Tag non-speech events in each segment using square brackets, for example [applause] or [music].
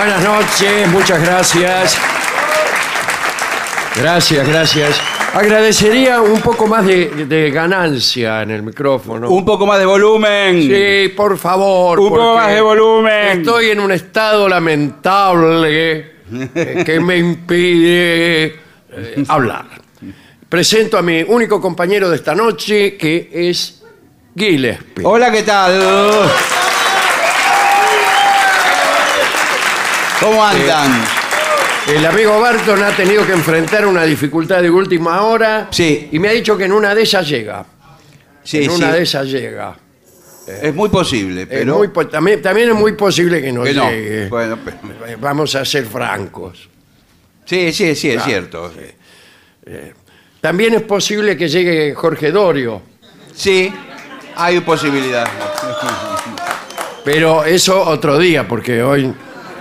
Buenas noches, muchas gracias. Gracias, gracias. Agradecería un poco más de, de ganancia en el micrófono. Un poco más de volumen. Sí, por favor. Un poco porque más de volumen. Estoy en un estado lamentable eh, que me impide eh, hablar. Presento a mi único compañero de esta noche, que es Gillespie. Hola, ¿qué tal? ¿Cómo andan? El amigo Barton ha tenido que enfrentar una dificultad de última hora. Sí. Y me ha dicho que en una de ellas llega. Sí, en una sí. de esas llega. Es muy posible, Es pero... muy po- también, también es muy posible que no que no. llegue. Bueno, pero- Eh, Vamos a ser francos. Sí, sí, sí, es Claro, cierto. También es posible que llegue Jorge Dorio, Sí, hay posibilidad. pero eso otro día, porque hoy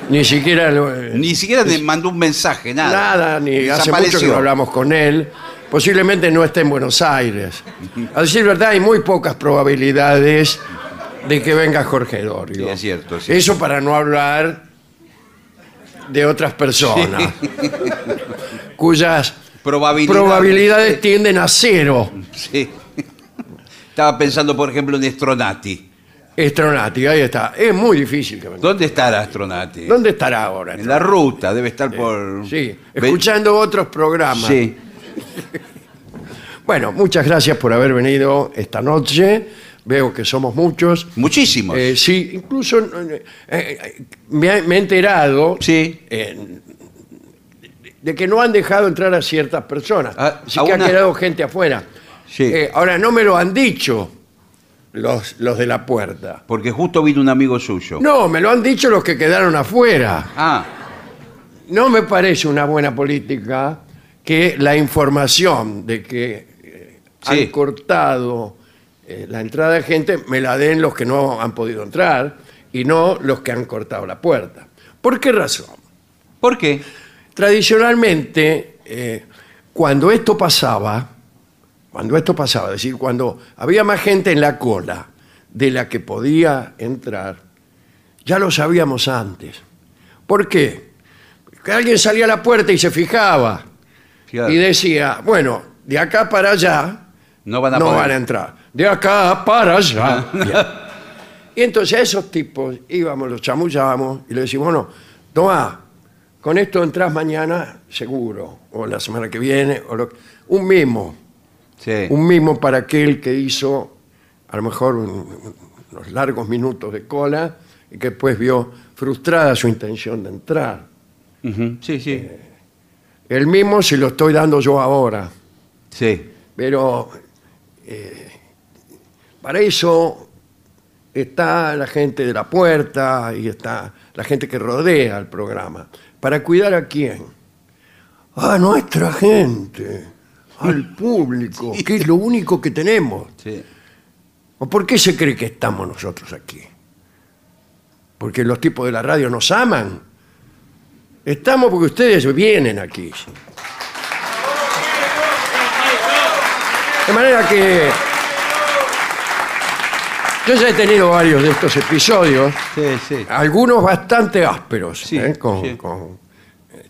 ni siquiera... lo- Ni siquiera te mandó un mensaje, nada. Nada, ni hace mucho que Desapareció. no hablamos con él. Posiblemente no esté en Buenos Aires. [laughs] A decir verdad, hay muy pocas probabilidades de que venga Jorge Dorio. Sí, es cierto. Eso para no hablar de otras personas, [laughs] cuyas Probabilidad. probabilidades tienden a cero. Sí. [laughs] Estaba pensando, por ejemplo, en Stronati. Estronati, ahí está. Es muy difícil que venga. ¿Dónde estará Stronati? ¿Dónde estará ahora? En la ruta, debe estar por... Sí, Ve- escuchando otros programas. Sí. [laughs] Bueno, muchas gracias por haber venido esta noche. Veo que somos muchos. Muchísimos. Eh, sí, incluso eh, eh, me, ha- me he enterado Sí. eh, de que no han dejado entrar a ciertas personas. A- Así a que una- ha quedado gente afuera. Sí. Eh, ahora, no me lo han dicho los, los de la puerta. Porque justo vino un amigo suyo. No, me lo han dicho los que quedaron afuera. Ah, No me parece una buena política que la información de que eh, Sí. han cortado eh, la entrada de gente me la den los que no han podido entrar y no los que han cortado la puerta. ¿Por qué razón? ¿por qué? Tradicionalmente, eh, cuando esto pasaba, cuando esto pasaba, es decir, cuando había más gente en la cola de la que podía entrar, ya lo sabíamos antes. ¿Por qué? Que alguien salía a la puerta y se fijaba Claro. y decía, bueno, de acá para allá No van a no poder. van a entrar. De acá para allá. [laughs] Bien. Y entonces a esos tipos íbamos, los chamullábamos y le decimos, bueno, toma, con esto entras mañana seguro, o la semana que viene, o lo- un mimo, Sí. un mimo para aquel que hizo a lo mejor un- unos largos minutos de cola y que después vio frustrada su intención de entrar. Ujú, Sí, sí. El mimo se lo estoy dando yo ahora. Sí. Pero eh, para eso está la gente de la puerta y está la gente que rodea el programa. ¿Para cuidar a quién? A nuestra gente, al [laughs] público, que es lo único que tenemos. Sí. ¿O por qué se cree que estamos nosotros aquí? ¿Porque los tipos de la radio nos aman? Estamos porque ustedes vienen aquí. De manera que yo ya he tenido varios de estos episodios, Sí, sí. algunos bastante ásperos, Sí, ¿eh? con, eh,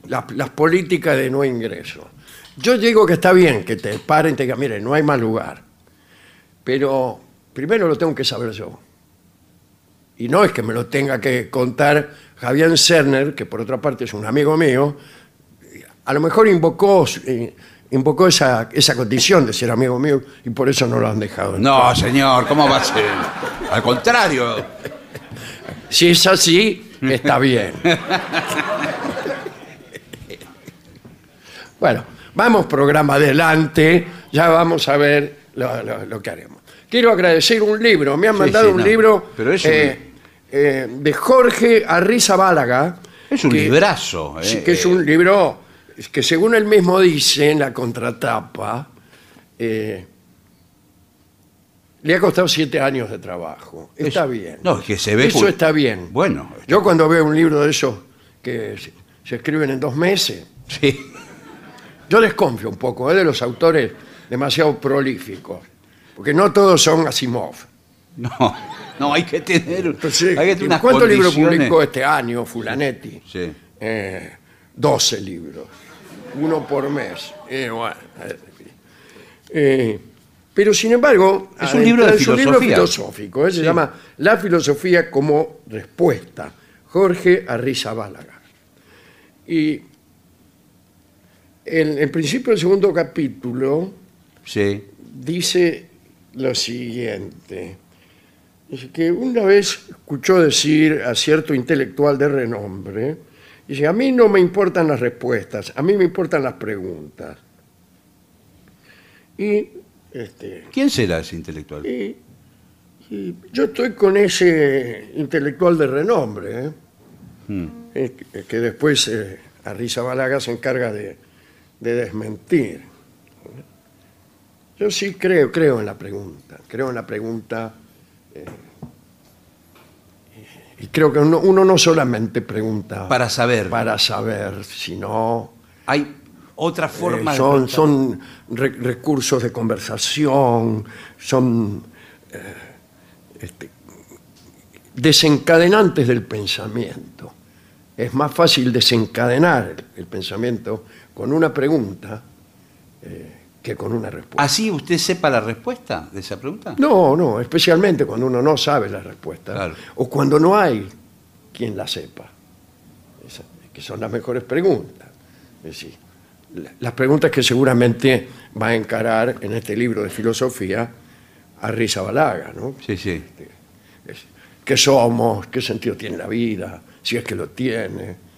las, las políticas de no ingreso. Yo digo que está bien que te paren y te digan, mire, no hay más lugar. Pero primero lo tengo que saber yo. Y no es que me lo tenga que contar Javier Cerner, que por otra parte es un amigo mío, a lo mejor invocó, eh, invocó esa, esa condición de ser amigo mío y por eso no lo han dejado. No, señor, ¿cómo va a ser? Al contrario. Si es así, está bien. [laughs] bueno, vamos programa adelante, ya vamos a ver lo, lo- lo que haremos. Quiero agradecer un libro, me han Sí, mandado sí, un no, libro pero es un- eh, eh, de Jorge Arriza Bálaga. Es un que- librazo. Sí, eh, que es un libro que según él mismo dice en la contratapa, eh, le ha costado siete años de trabajo. Está Es- bien. no, es que se ve Eso pu- está bien. Bueno. Yo cuando veo un libro de esos que se, se escriben en dos meses, Sí. Yo desconfío un poco ¿eh? de los autores demasiado prolíficos, porque no todos son Asimov. [laughs] No, no, hay que tener, Entonces, hay que tener unas ¿Cuántos libros publicó este año Fulanetti? Sí. Eh, 12 libros, uno por mes. Eh, bueno, eh, eh, pero sin embargo, Es un libro de es un libro filosofía. filosófico, se llama La filosofía como respuesta, Jorge Arrizabálaga. Y en el principio del segundo capítulo Sí. dice lo siguiente. Dice que una vez escuchó decir a cierto intelectual de renombre, dice, a mí no me importan las respuestas, a mí me importan las preguntas. Y, este, ¿Quién será ese intelectual? y- y yo estoy con ese intelectual de renombre, ¿eh? Hmm. Eh, que- que después eh, Arrizabalaga se encarga de, de desmentir. Yo sí creo, creo en la pregunta, creo en la pregunta eh, y creo que uno, uno no solamente pregunta Para saber. para saber, sino Hay otra eh, forma son, de... son re- recursos de conversación, son eh, este, desencadenantes del pensamiento. Es más fácil desencadenar el, el pensamiento con una pregunta eh, que con una respuesta. ¿Así usted sepa la respuesta de esa pregunta? No, no, especialmente cuando uno no sabe la respuesta Claro. o cuando no hay quien la sepa. Esa- que son las mejores preguntas. Es decir, la- las preguntas que seguramente va a encarar en este libro de filosofía a Risa Balaga, ¿no? Sí, sí. Es, ¿Qué somos? ¿Qué sentido tiene la vida? Si es que lo tiene.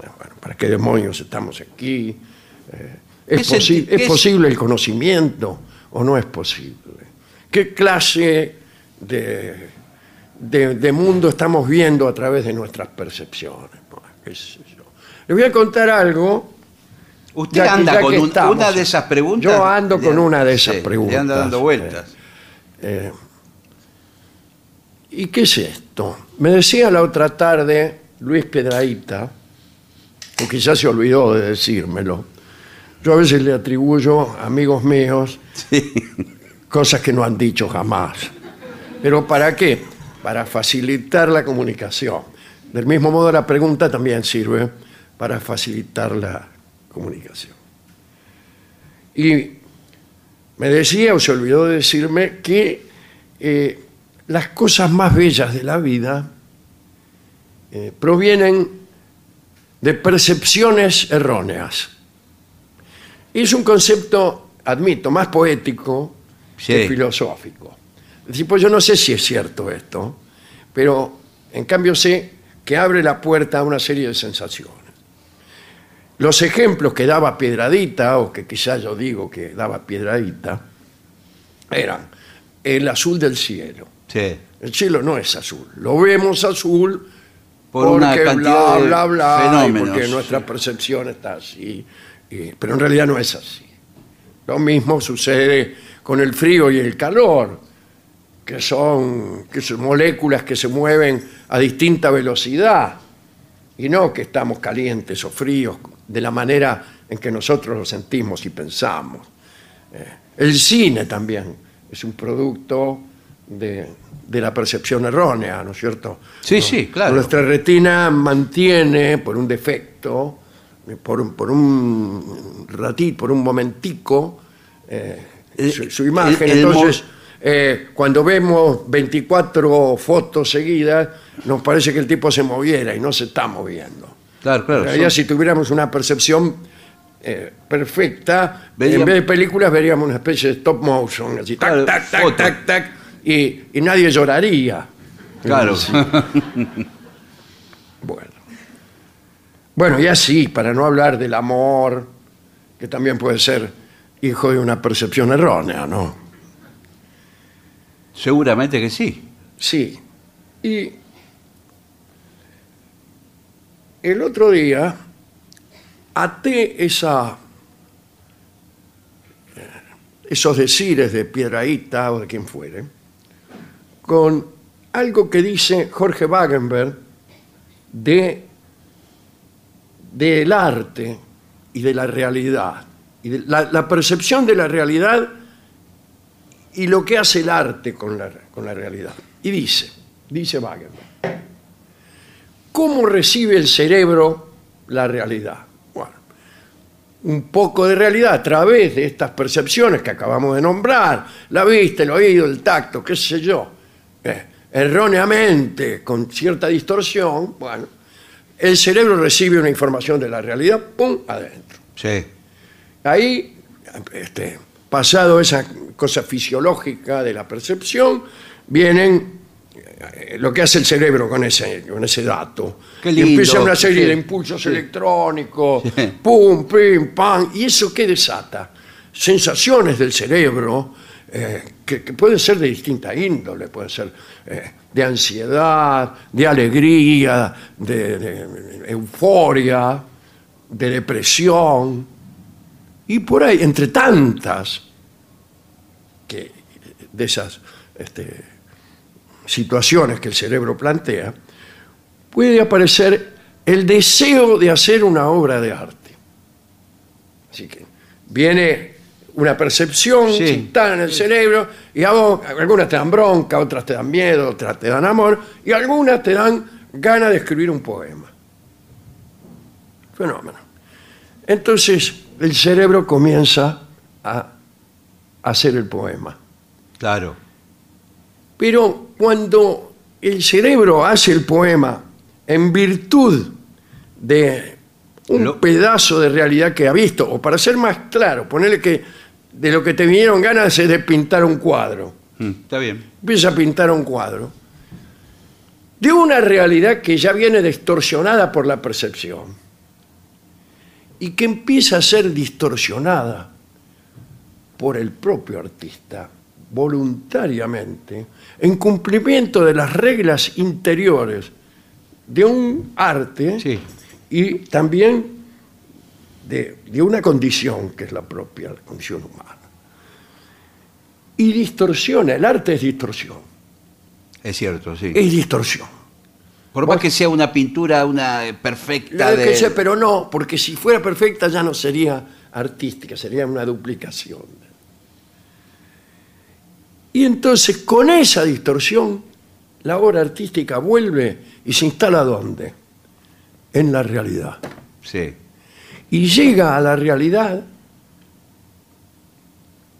Eh, bueno, ¿Para qué demonios estamos aquí? Eh, ¿es, ¿Qué posi- senti- ¿Es qué es- posible el conocimiento o no es posible? ¿Qué clase de, de- de mundo estamos viendo a través de nuestras percepciones? Bueno, qué sé yo. Le voy a contar algo. Usted ya anda ya con que un- estamos. una de esas preguntas. Yo ando con una de esas sí, preguntas. Le anda dando vueltas. Eh, ¿Y qué es esto? Me decía la otra tarde Luis Piedraíta, o quizás se olvidó de decírmelo. Yo a veces le atribuyo a amigos míos Sí. cosas que no han dicho jamás. ¿Pero para qué? Para facilitar la comunicación. Del mismo modo, la pregunta también sirve para facilitar la comunicación. Y me decía, o se olvidó de decirme, que eh, las cosas más bellas de la vida eh, provienen de percepciones erróneas. Es un concepto, admito, más poético que filosófico. Es decir, pues yo no sé si es cierto esto, pero en cambio sé que abre la puerta a una serie de sensaciones. Los ejemplos que daba Piedradita, o que quizás yo digo que daba Piedradita, eran el azul del cielo. Sí. El cielo no es azul, lo vemos azul Por una porque cantidad bla, bla, bla, fenómenos. porque nuestra percepción está así. y- pero en realidad no es así. Lo mismo sucede con el frío y el calor, que son, que son moléculas que se mueven a distinta velocidad y no que estamos calientes o fríos de la manera en que nosotros lo sentimos y pensamos. Eh, el cine también es un producto de, de la percepción errónea, ¿no es cierto? Sí, No- sí, claro. Nuestra retina mantiene, por un defecto, por, un- por un ratito, por un momentico, eh, El- su, su imagen. el- el mo- Entonces, eh, cuando vemos 24 fotos seguidas, nos parece que el tipo se moviera y no se está moviendo. Claro, claro. En realidad, si tuviéramos una percepción eh, perfecta, Veríamos- en vez de películas veríamos una especie de stop motion, así, tac, Claro, tac, tac, tac, tac, y, y nadie lloraría. Claro. Sí. Bueno. Bueno, y así, para no hablar del amor, que también puede ser hijo de una percepción errónea, ¿no? Seguramente que sí. Sí. Y el otro día até esa, eh, esos decires de Piedraíta o de quien fuere con algo que dice Jorge Wagenberg de del arte y de la realidad, y la, la percepción de la realidad y lo que hace el arte con la, con la realidad. Y dice, dice Wagenberg, ¿cómo recibe el cerebro la realidad? Bueno, un poco de realidad a través de estas percepciones que acabamos de nombrar, la vista, el oído, el tacto, qué sé yo, eh, erróneamente, con cierta distorsión, bueno, el cerebro recibe una información de la realidad, ¡pum!, adentro. Sí. Ahí, este, pasado esa cosa fisiológica de la percepción, vienen eh, lo que hace el cerebro con ese, con ese dato. Qué Y empieza una serie sí. de impulsos Sí. electrónicos, Sí. pum, pim, pam, y eso qué desata? Sensaciones del cerebro eh, que, que pueden ser de distinta índole, pueden ser eh, de ansiedad, de alegría, de, euforia, de depresión, y por ahí, entre tantas que, de esas este, situaciones que el cerebro plantea, puede aparecer el deseo de hacer una obra de arte. Así que viene una percepción, Sí. en el cerebro, y a vos, algunas te dan bronca, otras te dan miedo, otras te dan amor, y algunas te dan ganas de escribir un poema. Fenómeno. Entonces el cerebro comienza a hacer el poema. Claro. Pero cuando el cerebro hace el poema en virtud de un Lo- pedazo de realidad que ha visto, o para ser más claro, ponerle que de lo que te vinieron ganas es de pintar un cuadro. Mm, Está bien. Empieza a pintar un cuadro de una realidad que ya viene distorsionada por la percepción y que empieza a ser distorsionada por el propio artista voluntariamente en cumplimiento de las reglas interiores de un arte Sí. y también de, de una condición que es la propia la condición humana. Y distorsiona, el arte es distorsión, Es cierto, sí. es distorsión. Por más que sea una pintura una eh, perfecta La de... que sé, pero no, porque si fuera perfecta ya no sería artística, sería una duplicación. Y entonces con esa distorsión, la obra artística vuelve y se instala ¿dónde? En la realidad. Sí. Y llega a la realidad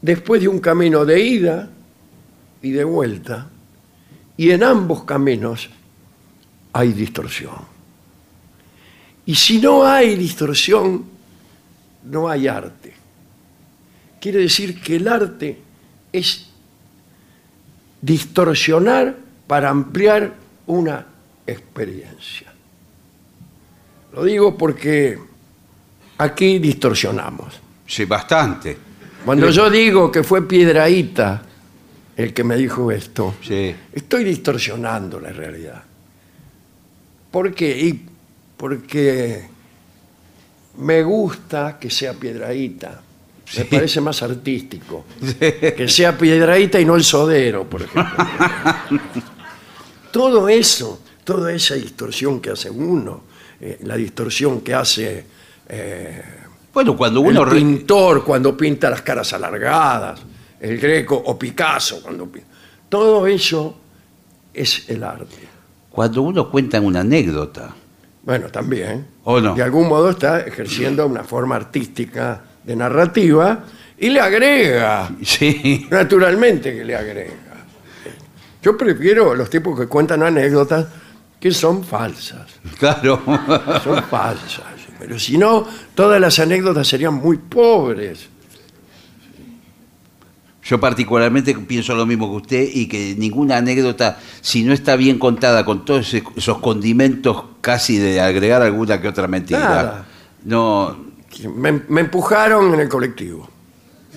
después de un camino de ida y de vuelta, y en ambos caminos hay distorsión. Y si no hay distorsión, no hay arte. Quiere decir que el arte es distorsionar para ampliar una experiencia. Lo digo porque aquí distorsionamos. Sí, bastante. Cuando yo digo que fue Piedraíta el que me dijo esto, Sí. estoy distorsionando la realidad. ¿Por qué? Y porque me gusta que sea Piedraíta. Me parece más artístico. [laughs] Que sea Piedraíta y no el sodero, por ejemplo. Todo eso, toda esa distorsión que hace uno, eh, la distorsión que hace eh, Bueno, cuando uno... el re- pintor cuando pinta las caras alargadas, el greco o Picasso cuando pinta. Todo eso es el arte. Cuando uno cuenta una anécdota. Bueno, también. ¿O no? De algún modo está ejerciendo una forma artística de narrativa y le agrega, Sí. naturalmente que le agrega. Yo prefiero los tipos que cuentan anécdotas que son falsas. Claro. Son falsas. Pero si no, todas las anécdotas serían muy pobres. Yo particularmente pienso lo mismo que usted y que ninguna anécdota, si no está bien contada con todos esos condimentos casi de agregar alguna que otra mentira, Nada. no... Me, me empujaron en el colectivo.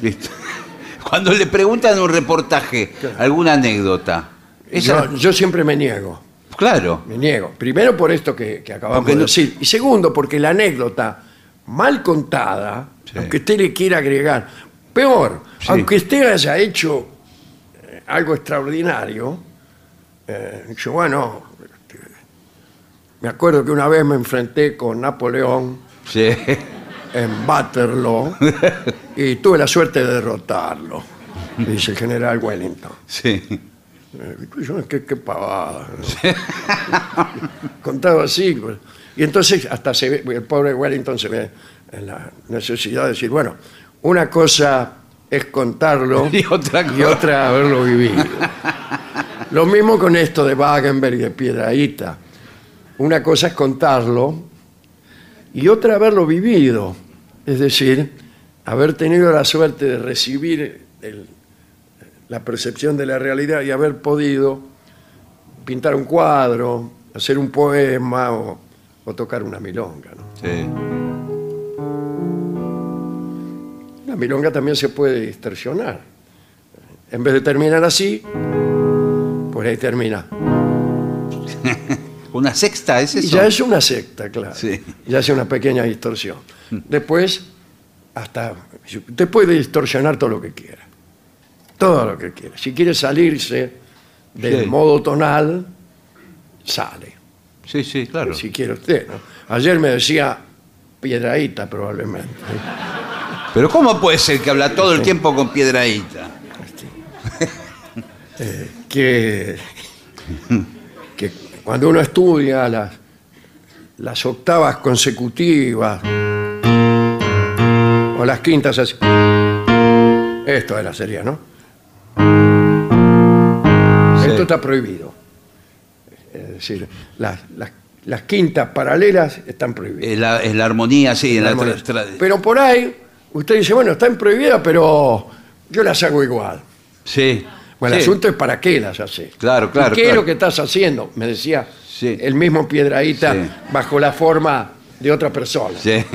listo. [laughs] Cuando le preguntan un reportaje alguna anécdota, esa- Yo, yo siempre me niego, claro, me niego. Primero por esto que, que acabamos Porque de no- decir. Y segundo, porque la anécdota mal contada, Sí. aunque usted le quiera agregar, peor, Sí. aunque usted haya hecho eh, algo extraordinario, eh, yo, bueno, este, me acuerdo que una vez me enfrenté con Napoleón sí. en Waterloo [laughs] y tuve la suerte de derrotarlo, dice el general Wellington. sí. Eh, qué, qué pavada. ¿no? Contado así. pues. Y entonces hasta se ve, el pobre Wellington se ve en la necesidad de decir, bueno, una cosa es contarlo [laughs] Y otra y otra haberlo vivido. Lo mismo con esto de Wagenberg y de Piedraíta. Una cosa es contarlo y otra haberlo vivido. Es decir, haber tenido la suerte de recibir el- la percepción de la realidad y haber podido pintar un cuadro, hacer un poema o, o tocar una milonga. ¿no? sí. La milonga también se puede distorsionar. En vez de terminar así, por ahí termina. [laughs] Una sexta, ¿es Y ya es una secta, claro. Sí. Ya es una pequeña distorsión. Después, hasta. Usted puede distorsionar todo lo que quiera. Todo lo que quiera. Si quiere salirse del Sí. modo tonal, sale. Sí, sí, claro. Si quiere usted. ¿no? Ayer me decía Piedraíta, probablemente. Pero ¿cómo puede ser que habla todo el tiempo con piedraíta? que, que cuando uno estudia las, las octavas consecutivas o las quintas así, esto era sería, ¿no? Está prohibido. Es decir, las, las- las quintas paralelas están prohibidas. Es la, es la armonía, sí, en la Armonía. tra- tra- Pero por ahí, usted dice, bueno, están prohibidas, pero yo las hago igual. Sí. Bueno, el sí. asunto es para qué las haces. Claro, claro, ¿Y ¿Qué es lo que estás haciendo? Me decía Sí. el mismo Piedraíta Sí. bajo la forma de otra persona. Sí. [laughs]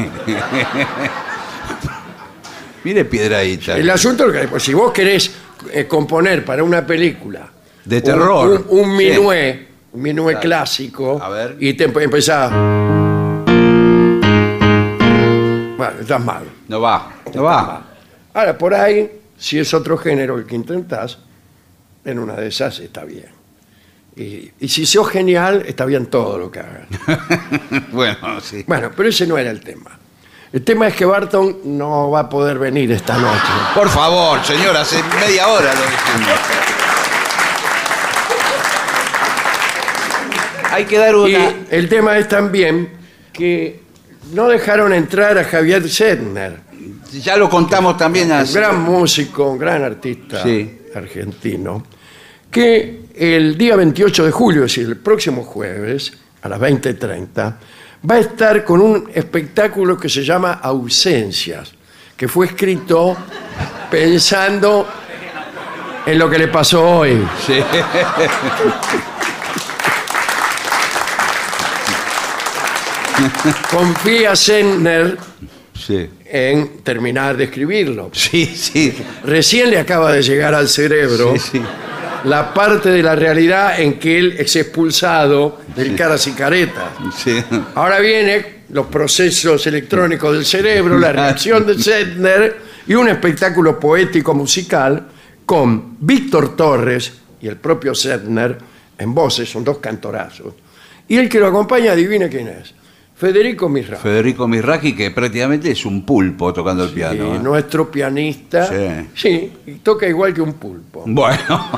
Mire piedraíta. El asunto es que pues, si vos querés eh, componer para una película De terror. un, minué, un minué Claro. clásico, A ver. y te empe- empezás. Bueno, estás mal. No va, no va. Ahora, por ahí, si es otro género el que intentás, en una de esas está bien. Y, y si sos genial, está bien todo lo que hagas. [laughs] bueno, sí. Bueno, pero ese no era el tema. El tema es que Barton no va a poder venir esta noche. Por favor, señor, hace media hora lo dijimos. Hay que dar Y una. el tema es también que no dejaron entrar a Javier Sedner. Ya lo contamos también un así. gran músico, un gran artista Sí. argentino, que el día 28 de julio, es decir, el próximo jueves, a las 20.30, va a estar con un espectáculo que se llama Ausencias, que fue escrito pensando en lo que le pasó hoy. Sí. [laughs] [laughs] Confía Sennner Sí. en terminar de escribirlo. Sí, sí. Recién le acaba de llegar al cerebro Sí, sí. la parte de la realidad en que él es expulsado del caras y caretas. Ahora vienen los procesos electrónicos del cerebro, la reacción de Sennner y un espectáculo poético musical con Víctor Torres y el propio Sennner en voces, son dos cantorazos. Y el que lo acompaña, adivine quién es. Federico Mirra. Federico Mirraji, que prácticamente es un pulpo tocando el piano. Y ¿eh? nuestro pianista. Sí. Sí, y toca igual que un pulpo. Bueno,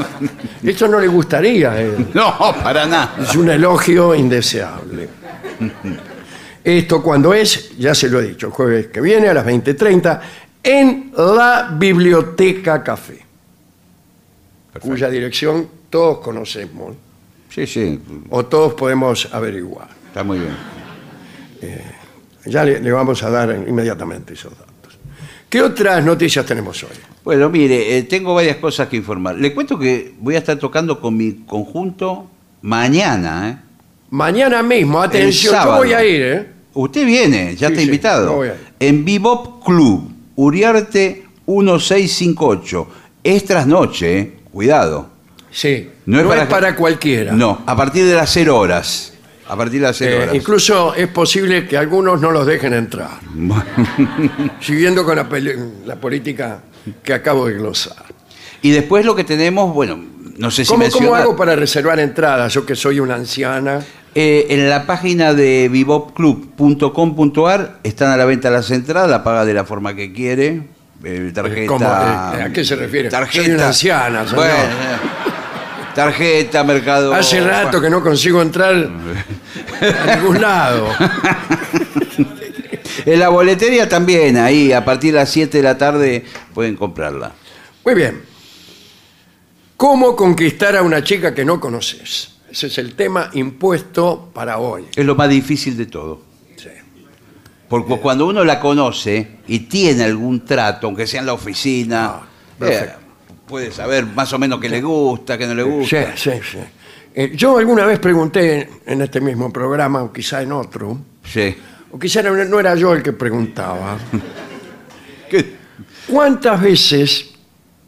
[laughs] Esto no le gustaría a [laughs] él. no, para nada. Es un elogio indeseable. Esto cuando es, ya se lo he dicho, el jueves que viene a las 20.30 en la Biblioteca Café, cuya dirección todos conocemos Sí, sí, o todos podemos averiguar. Está muy bien. Ya le, le vamos a dar inmediatamente esos datos. ¿Qué otras noticias tenemos hoy? Bueno, mire, eh, tengo varias cosas que informar. Le cuento que voy a estar tocando con mi conjunto mañana. ¿eh? Mañana mismo, atención, yo voy a ir, ¿eh? Usted viene, ya Sí, está sí, invitado. yo voy a ir. En Bebop Club, Uriarte 1658. Es trasnoche, ¿eh? cuidado. Sí. No No, es para es para cualquiera. No, a partir de las 0 horas. A partir de las 0 Eh, horas. incluso es posible que algunos no los dejen entrar, [laughs] siguiendo con la, política que acabo de glosar. Y después lo que tenemos, bueno, no sé si ¿Cómo, menciona- cómo hago para reservar entradas? Yo que soy una anciana. Eh, en la página de bebopclub.com.ar están a la venta las entradas, la paga de la forma que quiere. eh, tarjeta. ¿Cómo? Eh, ¿a qué se refiere? Tarjeta. Soy una anciana, señor. Bueno, eh, tarjeta, mercado. Hace rato que no consigo entrar a ningún lado. [laughs] En la boletería también, ahí, a partir de las 7 de la tarde pueden comprarla. Muy bien. ¿Cómo conquistar a una chica que no conoces? Ese es el tema impuesto para hoy. Es lo más difícil de todo. Sí. Porque cuando uno la conoce y tiene algún trato, aunque sea en la oficina, Ah, perfecto. eh, puede saber más o menos qué le gusta, qué no le Sí, gusta. sí, sí. Eh, yo alguna vez pregunté en este mismo programa, o quizá en otro, Sí. o quizá no no era yo el que preguntaba, [laughs] ¿Qué? ¿cuántas veces,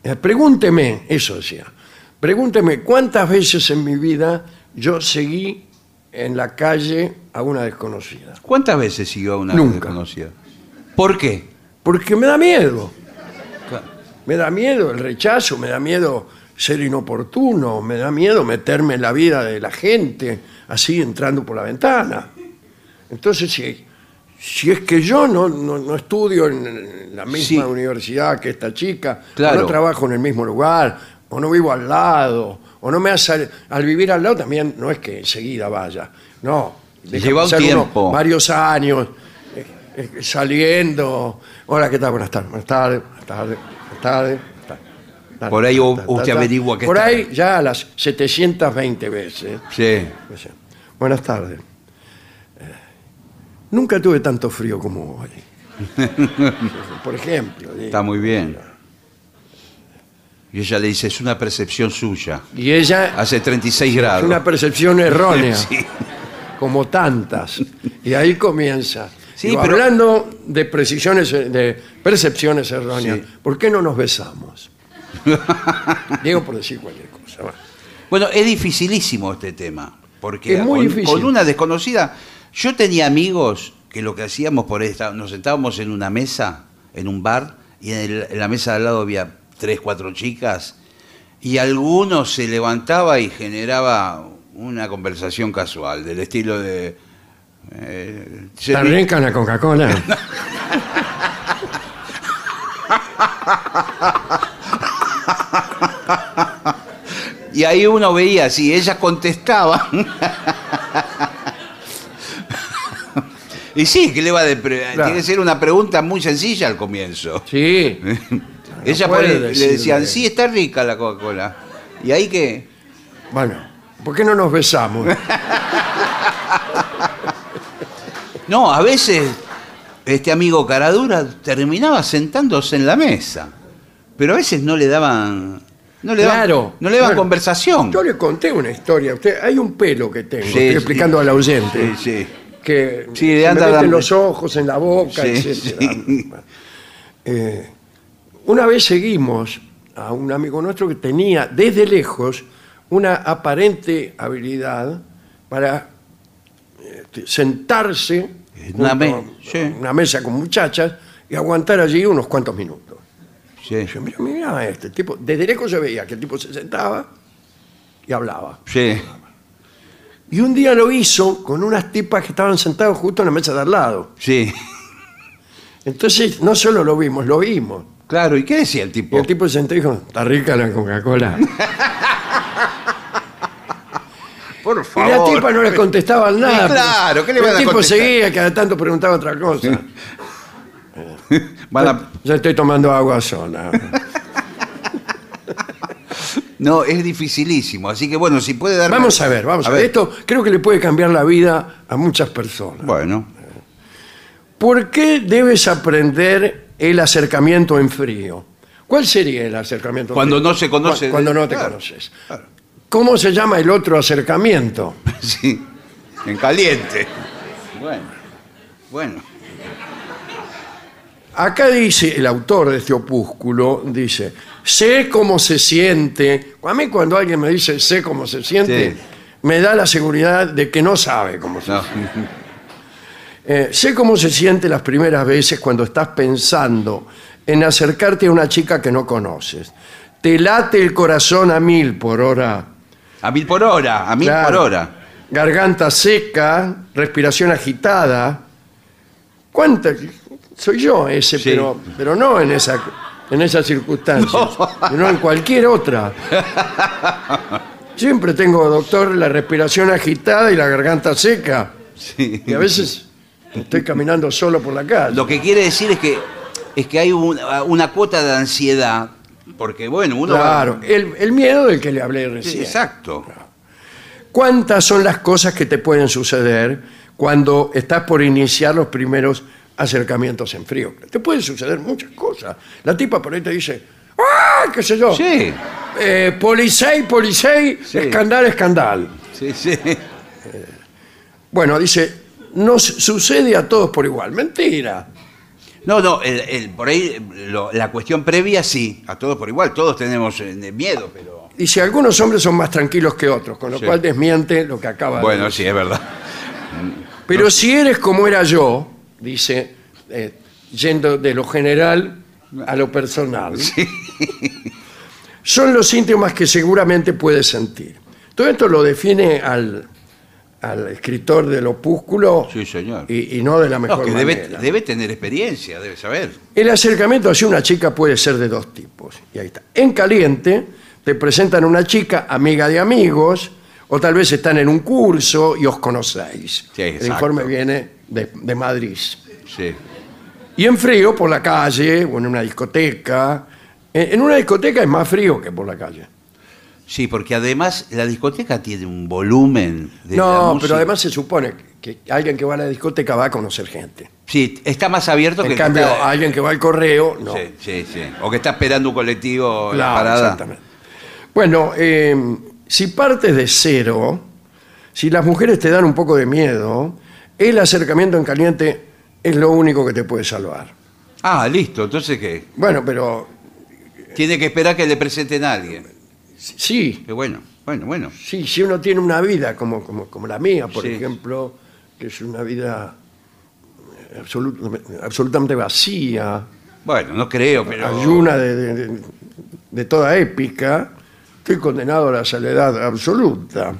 eh, pregúnteme, eso decía, pregúnteme cuántas veces en mi vida yo seguí en la calle a una desconocida? ¿Cuántas veces siguió a una Nunca. desconocida? ¿Por qué? Porque me da miedo. Me da miedo el rechazo, me da miedo ser inoportuno, me da miedo meterme en la vida de la gente, así entrando por la ventana. Entonces, si, si es que yo no, no- no estudio en la misma Sí. universidad que esta chica, o Claro. no trabajo en el mismo lugar, o no vivo al lado, o no me hace, al vivir al lado también no es que enseguida vaya, no. deja Lleva un pasar uno tiempo. varios años eh, eh, saliendo. Hola, ¿qué tal? Buenas tardes. Buenas tardes. Buenas tardes. Por ahí usted averigua que Por está- ahí ya a las 720 veces. Sí. Pues, Buenas tardes. Eh, Nunca tuve tanto frío como hoy. [laughs] Por ejemplo. Está muy bien. Y ella le dice, es una percepción suya. Y ella Hace 36 es grados. una percepción errónea, [laughs] Sí. como tantas. Y ahí comienza. Sí, Digo, pero- Hablando de precisiones, de percepciones erróneas, Sí. ¿por qué no nos besamos? [laughs] Digo por decir cualquier cosa. va. Bueno, es dificilísimo este tema. Porque Es muy con, difícil. con una desconocida. Yo tenía amigos que lo que hacíamos por esta, nos sentábamos en una mesa, en un bar, y en, el- en la mesa de al lado había tres, cuatro chicas, y alguno se levantaba y generaba una conversación casual, del estilo de. Eh, ¿Está serví- rica la Coca-Cola? [laughs] Y ahí uno veía, si ellas contestaban. Y sí, que le va de pre- Claro. tiene que ser una pregunta muy sencilla al comienzo. Sí. [laughs] Ella le decían, sí, está rica la Coca-Cola. Y ahí que, Bueno, ¿por qué no nos besamos? [laughs] no, a veces este amigo Caradura terminaba sentándose en la mesa. Pero a veces no le daban, no le daban, Claro. no le daban Bueno, conversación. Yo le conté una historia. a Usted, hay un pelo que tengo, Sí, estoy sí. explicando al oyente. Sí, sí. Que Sí, se me anda mete en dando- los ojos, en la boca, sí. [laughs] Eh, una vez seguimos a un amigo nuestro que tenía desde lejos una aparente habilidad para este, sentarse En una junto me- a sí. una mesa con muchachas y aguantar allí unos cuantos minutos. Sí, Yo, mira, mira este tipo, desde lejos se veía que el tipo se sentaba y hablaba. sí. Y un día lo hizo con unas tipas que estaban sentadas justo en la mesa de al lado. Sí. Entonces, no solo lo vimos, lo oímos. Claro, ¿y qué decía el Y tipo? el tipo se sentó y dijo, está rica la Coca-Cola. [laughs] Por Y la tipa no le contestaba [laughs] nada. Claro, ¿qué le van El a tipo contestar? seguía, cada tanto preguntaba otra cosa. Van a- Ya estoy tomando agua sola. No, es dificilísimo. Así que bueno, si puede dar. Vamos a ver, vamos a, ver. Esto creo que le puede cambiar la vida a muchas personas. Bueno, ¿Por qué debes aprender el acercamiento en frío? ¿Cuál sería el acercamiento en Cuando frío? no se conoce. Cu- Cuando no te Claro, conoces. claro. ¿Cómo se llama el otro acercamiento? [laughs] Sí. En caliente. Bueno. Bueno. Acá dice el autor de este opúsculo, dice, sé cómo se siente. A mí cuando alguien me dice sé cómo se siente, Sí. me da la seguridad de que no sabe cómo se No. siente. Eh, sé cómo se siente las primeras veces cuando estás pensando en acercarte a una chica que no conoces. Te late el corazón a mil por hora. A mil por hora, a mil Claro. por hora. Garganta seca, respiración agitada. ¿Cuánta? Soy yo ese, Sí. pero, pero no en esa, en esas circunstancias, [laughs] sino en cualquier otra. Siempre tengo, doctor, la respiración agitada y la garganta seca. Sí. Y a veces estoy caminando solo por la calle. Lo que quiere decir es que es que hay una cuota de ansiedad. Porque bueno, uno va- Claro, el, el miedo del que le hablé Sí, recién. exacto. ¿Cuántas son las cosas que te pueden suceder cuando estás por iniciar los primeros acercamientos en frío? Te pueden suceder muchas cosas. La tipa por ahí te dice, ¡ah! ¿Qué sé yo? Sí. Eh, policei, policei, Sí. escandal, escandal. Sí, sí. Bueno, dice, nos sucede a todos por igual. Mentira. No, no, el- el- por ahí lo- la cuestión previa sí, a todos por igual, todos tenemos eh, miedo, pero... Dice, algunos hombres son más tranquilos que otros, con lo Sí. cual desmiente lo que acaba de Bueno, decir. sí, es verdad. Pero si eres como era yo, dice, eh, yendo de lo general a lo personal, son los síntomas que seguramente puedes sentir. Todo esto lo define al, al escritor del opúsculo Sí, señor. y, y no de la No, mejor que debe, manera. debe tener experiencia, debe saber. El acercamiento hacia una chica puede ser de dos tipos. Y ahí está. En caliente, te presentan una chica amiga de amigos, o tal vez están en un curso y os conocéis. Sí, El exacto. informe viene de, de Madrid. Sí. Y en frío, por la calle, o en una discoteca. En, en una discoteca es más frío que por la calle. Sí, porque además la discoteca tiene un volumen de la No, música. pero además se supone que alguien que va a la discoteca va a conocer gente. Sí, está más abierto que En el que cambio, está- alguien que va al correo, no. Sí, sí, sí. O que está esperando un colectivo en la Claro, parada. exactamente. Bueno, eh, si partes de cero, si las mujeres te dan un poco de miedo, el acercamiento en caliente es lo único que te puede salvar. Ah, listo. Entonces, ¿qué? Bueno, pero Tiene que esperar que le presenten a alguien. Sí, Qué bueno, bueno, bueno. sí, si uno tiene una vida como, como, como la mía, por Sí. ejemplo, que es una vida eh, absolut- absolutamente vacía, Bueno, no creo, pero... ayuna de, de- de- de toda épica, estoy condenado a la soledad absoluta.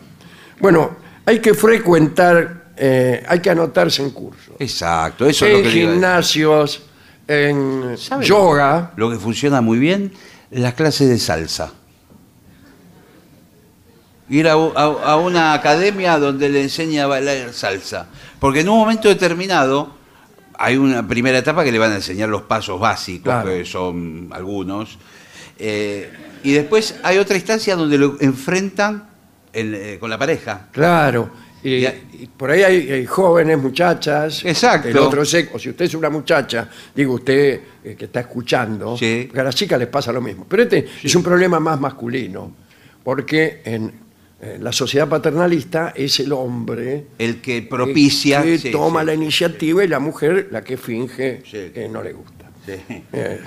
Bueno, hay que frecuentar, eh, hay que anotarse en cursos, Exacto, eso es lo en que le iba a decir. gimnasios, en ¿Sabe yoga. Lo que funciona muy bien, las clases de salsa. Ir a, a- a una academia donde le enseña a bailar salsa. Porque en un momento determinado hay una primera etapa que le van a enseñar los pasos básicos, Claro. que son algunos. Eh, y después hay otra instancia donde lo enfrentan en, eh, con la pareja. Claro. Y, por ahí hay, hay jóvenes, muchachas. Exacto. El otro sexo. Si usted es una muchacha, digo usted eh, que está escuchando, Sí. porque a las chicas les pasa lo mismo. Pero este es un problema más masculino, porque en, eh, la sociedad paternalista es el hombre El que propicia. que sí, toma sí, la iniciativa y la mujer la que finge Sí. que no le gusta. sí. Eh.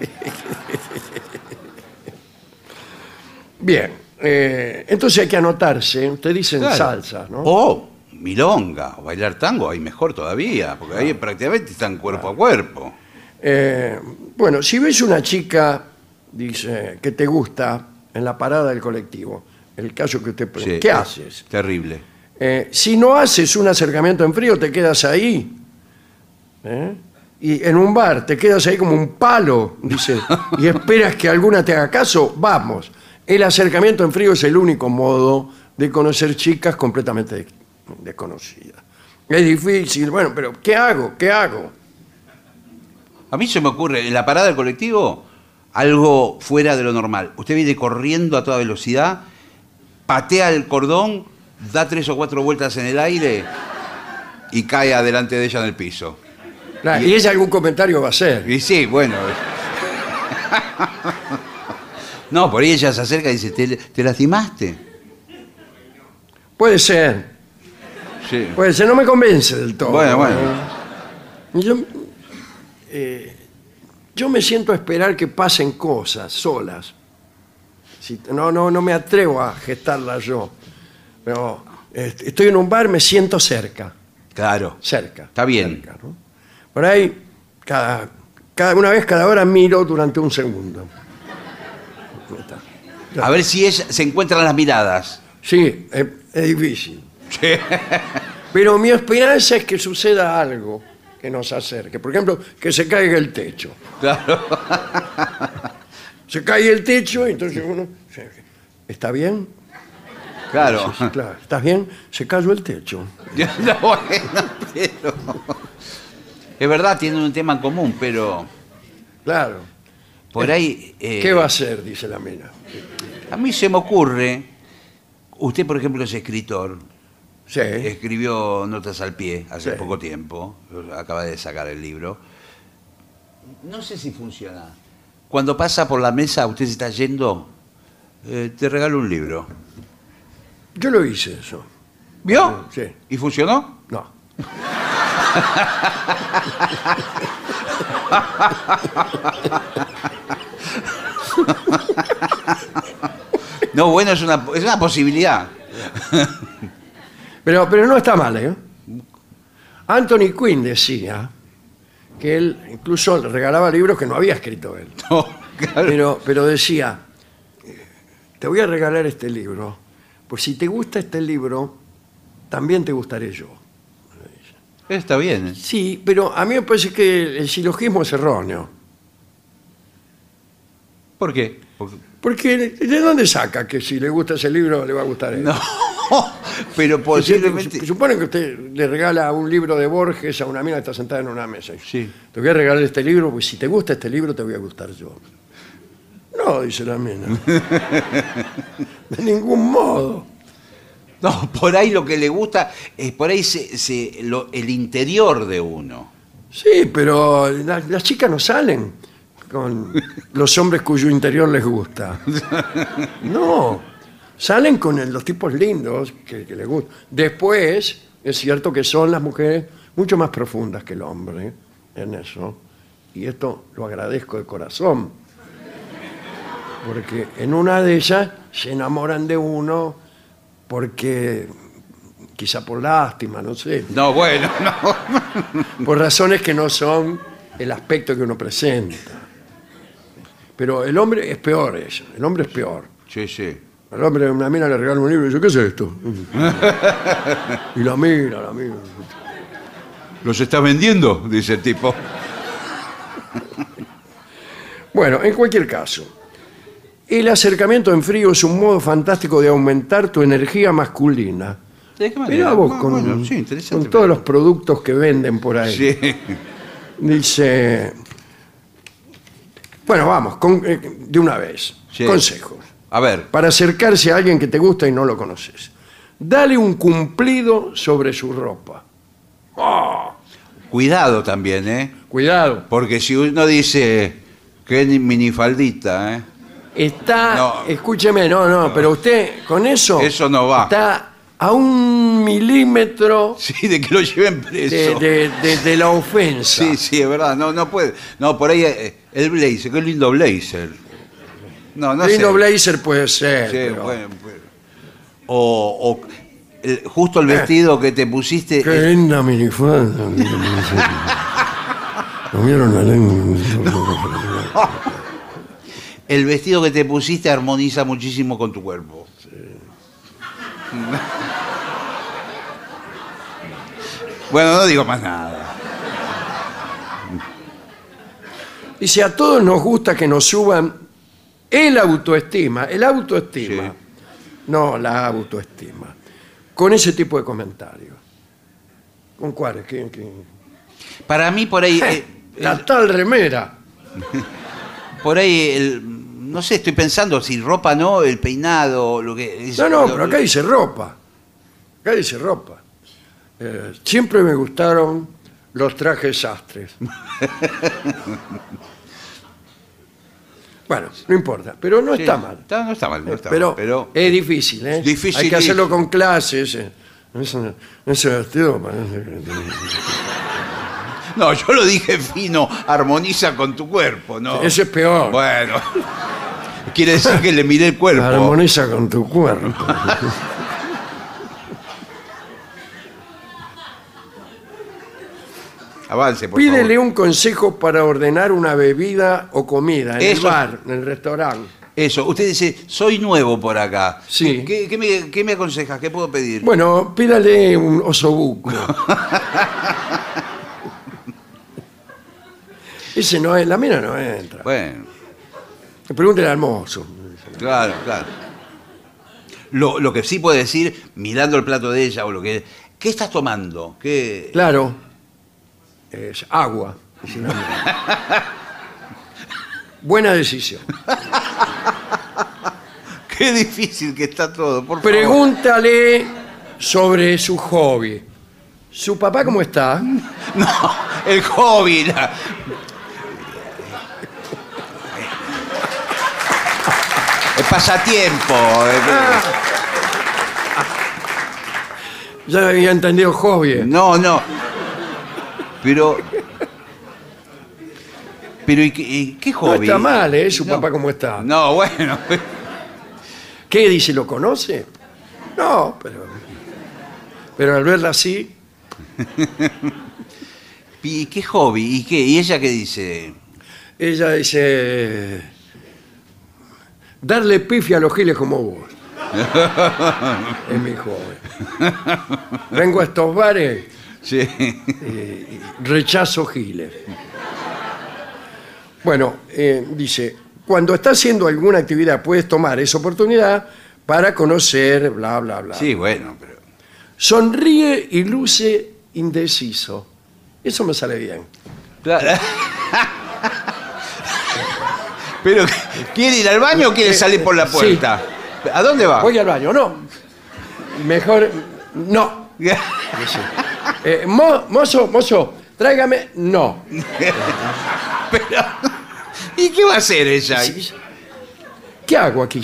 [laughs] Bien, eh, entonces hay que anotarse. Usted dice en Claro. salsa, ¿no? O milonga, o bailar tango, ahí mejor todavía, porque ahí prácticamente están cuerpo a cuerpo. Eh, bueno, si ves una chica, dice, que te gusta en la parada del colectivo, el caso que usted pone, Sí, ¿qué es haces? Terrible. Eh, si no haces un acercamiento en frío, te quedas ahí. ¿eh? Y en un bar te quedas ahí como un palo, dice, y esperas que alguna te haga caso, vamos. El acercamiento en frío es el único modo de conocer chicas completamente de- desconocidas. Es difícil, bueno, pero ¿qué hago? ¿Qué hago? A mí se me ocurre, en la parada del colectivo, algo fuera de lo normal. Usted viene corriendo a toda velocidad, patea el cordón, da tres o cuatro vueltas en el aire y cae adelante de ella en el piso. Claro, y ese algún comentario va a ser. Y sí, bueno. [laughs] No, por ahí ella se acerca y dice, ¿te, te lastimaste? Puede ser, Sí. puede ser, no me convence del todo. Bueno, bueno. ¿eh? Yo, eh, yo me siento a esperar que pasen cosas solas. Si- no, no, no me atrevo a gestarlas yo. Pero eh, estoy en un bar, me siento cerca. Claro. Cerca. Está bien. cerca, ¿no? Por ahí, cada, cada, una vez cada hora miro durante un segundo. A ver si se encuentran las miradas. Sí, es, es difícil. Sí. [laughs] Pero mi esperanza es que suceda algo que nos acerque. Por ejemplo, que se caiga el techo. Claro. Se cae el techo y entonces uno... ¿Está bien? Claro. Sí, claro. ¿Estás bien? Se cayó el techo. [laughs] No, bueno, pero- Es verdad, tienen un tema en común, pero Claro. por ahí... eh, ¿Qué va a hacer? Dice la mina. A mí se me ocurre, usted por ejemplo es escritor, Sí. escribió Notas al Pie hace Sí. poco tiempo, acaba de sacar el libro. No sé si funciona. Cuando pasa por la mesa, usted se está yendo, eh, te regalo un libro. Yo lo hice eso. ¿Vio? Sí. ¿Y funcionó? No. [laughs] No, bueno, es una, es una posibilidad. Pero, pero no está mal, ¿eh? Anthony Quinn decía que él incluso le regalaba libros que no había escrito él. [laughs] No, claro. Pero, pero decía, te voy a regalar este libro, pues si te gusta este libro, también te gustaré yo. Está bien. Sí, pero a mí me parece que el silogismo es erróneo. ¿Por qué? Porque- ¿de dónde saca que si le gusta ese libro le va a gustar a él? No, [laughs] pero posiblemente... Supone que usted le regala un libro de Borges a una mina que está sentada en una mesa. Sí. Te voy a regalar este libro, pues si te gusta este libro te voy a gustar yo. No, dice la mina. [laughs] De ningún modo. No, por ahí lo que le gusta es por ahí se, se- lo- el interior de uno. Sí, pero la- las chicas no salen con los hombres cuyo interior les gusta. [laughs] No, salen con el- los tipos lindos que, que les gusta. Después, es cierto que son las mujeres mucho más profundas que el hombre en eso. Y esto lo agradezco de corazón. Porque en una de ellas se enamoran de uno porque, quizá por lástima, no sé No, bueno, [laughs] no. por razones que no son el aspecto que uno presenta. Pero el hombre es peor eso, el hombre es peor. Sí, sí. El hombre, una mina le regala un libro y dice, ¿qué es esto? [laughs] y la mira, la mira. ¿Los estás vendiendo? Dice el tipo. Bueno, en cualquier caso, El acercamiento en frío es un modo fantástico de aumentar tu energía masculina. ¿De qué manera? Mirá vos Ah, con, bueno, sí, interesante, con todos los productos que venden por ahí. Sí. Dice. Bueno, vamos, con- eh, de una vez. Sí. Consejos. A ver, Para acercarse a alguien que te gusta y no lo conoces. Dale un cumplido sobre su ropa. cuidado también, ¿eh? Cuidado. Porque si uno dice que es minifaldita, ¿eh? Está, No. escúcheme, no, no, pero usted con eso. Eso no va. Está a un milímetro [laughs] Sí, de que lo lleven de, preso. de- de- de la ofensa. Sí, sí, es verdad. No, no puede. No, por ahí eh, el blazer, qué lindo blazer. No, no Lindo sé. blazer puede ser. Sí, pero- bueno, pues. O, o el- justo el vestido que te pusiste. Qué es- linda minifalda. [laughs] ¿No vieron la lengua? El vestido que te pusiste armoniza muchísimo con tu cuerpo. bueno, no digo más nada. Dice, a todos nos gusta que nos suban el autoestima, el autoestima, Sí. no la autoestima, con ese tipo de comentarios. ¿Con cuáles? Para mí por ahí. [laughs] eh, La tal remera. [laughs] por ahí, el- no sé, estoy pensando si ropa no, el peinado, lo que. es- No, no, lo- pero acá dice ropa. Acá dice ropa. Eh, siempre me gustaron los trajes sastres. [laughs] bueno, no importa, pero no Sí, está mal. está- no está mal, no está pero, mal, pero es difícil, ¿eh? Difícil, Hay que hacerlo con clases. eh. Ese, ese vestido parece No, yo lo dije fino, armoniza con tu cuerpo, ¿no? Ese es peor. Bueno, quiere decir que le miré el cuerpo. Armoniza con tu cuerpo. [laughs] Avance, por Pídele favor. un consejo para ordenar una bebida o comida en el bar, en el restaurante. Eso, usted dice, soy nuevo por acá. Sí. ¿Qué, qué me, qué me aconsejas? ¿Qué puedo pedir? Bueno, pídale un osobuco. [laughs] Ese no es, la mina no entra. Bueno, Pregúntele al mozo. claro, claro. Lo, lo que sí puede decir, mirando el plato de ella o lo que... ¿Qué estás tomando? ¿Qué... Claro, es agua. mina. Buena decisión. [laughs] Qué difícil que está todo, por favor. Pregúntale sobre su hobby. ¿Su papá cómo está? [laughs] No, el hobby. la- pasatiempo. eh, Ya había entendido hobby. No, no. Pero. Pero, ¿y qué, y qué No hobby? está mal, ¿eh? Su No. papá cómo está. No, bueno. [laughs] ¿Qué dice? ¿Lo conoce? No, pero. Pero al verla así, [laughs] ¿Y qué hobby? ¿Y qué? ¿Y ella qué dice? ella dice. Darle pifia a los giles como vos. [laughs] es mi hobby. Vengo a estos bares Sí. rechazo giles. Bueno, eh, dice, cuando estás haciendo alguna actividad puedes tomar esa oportunidad para conocer, bla, bla, bla. Sí, bueno, pero. Sonríe y luce indeciso. Eso me sale bien. Claro. [laughs] Pero, ¿quiere ir al baño o quiere salir por la puerta? ¿A dónde va? Voy al baño, no. Mejor, no. [laughs] Eh, mo- mozo, mozo, tráigame, no. [laughs] Pero, ¿Y qué va a hacer ella? ¿Qué hago aquí?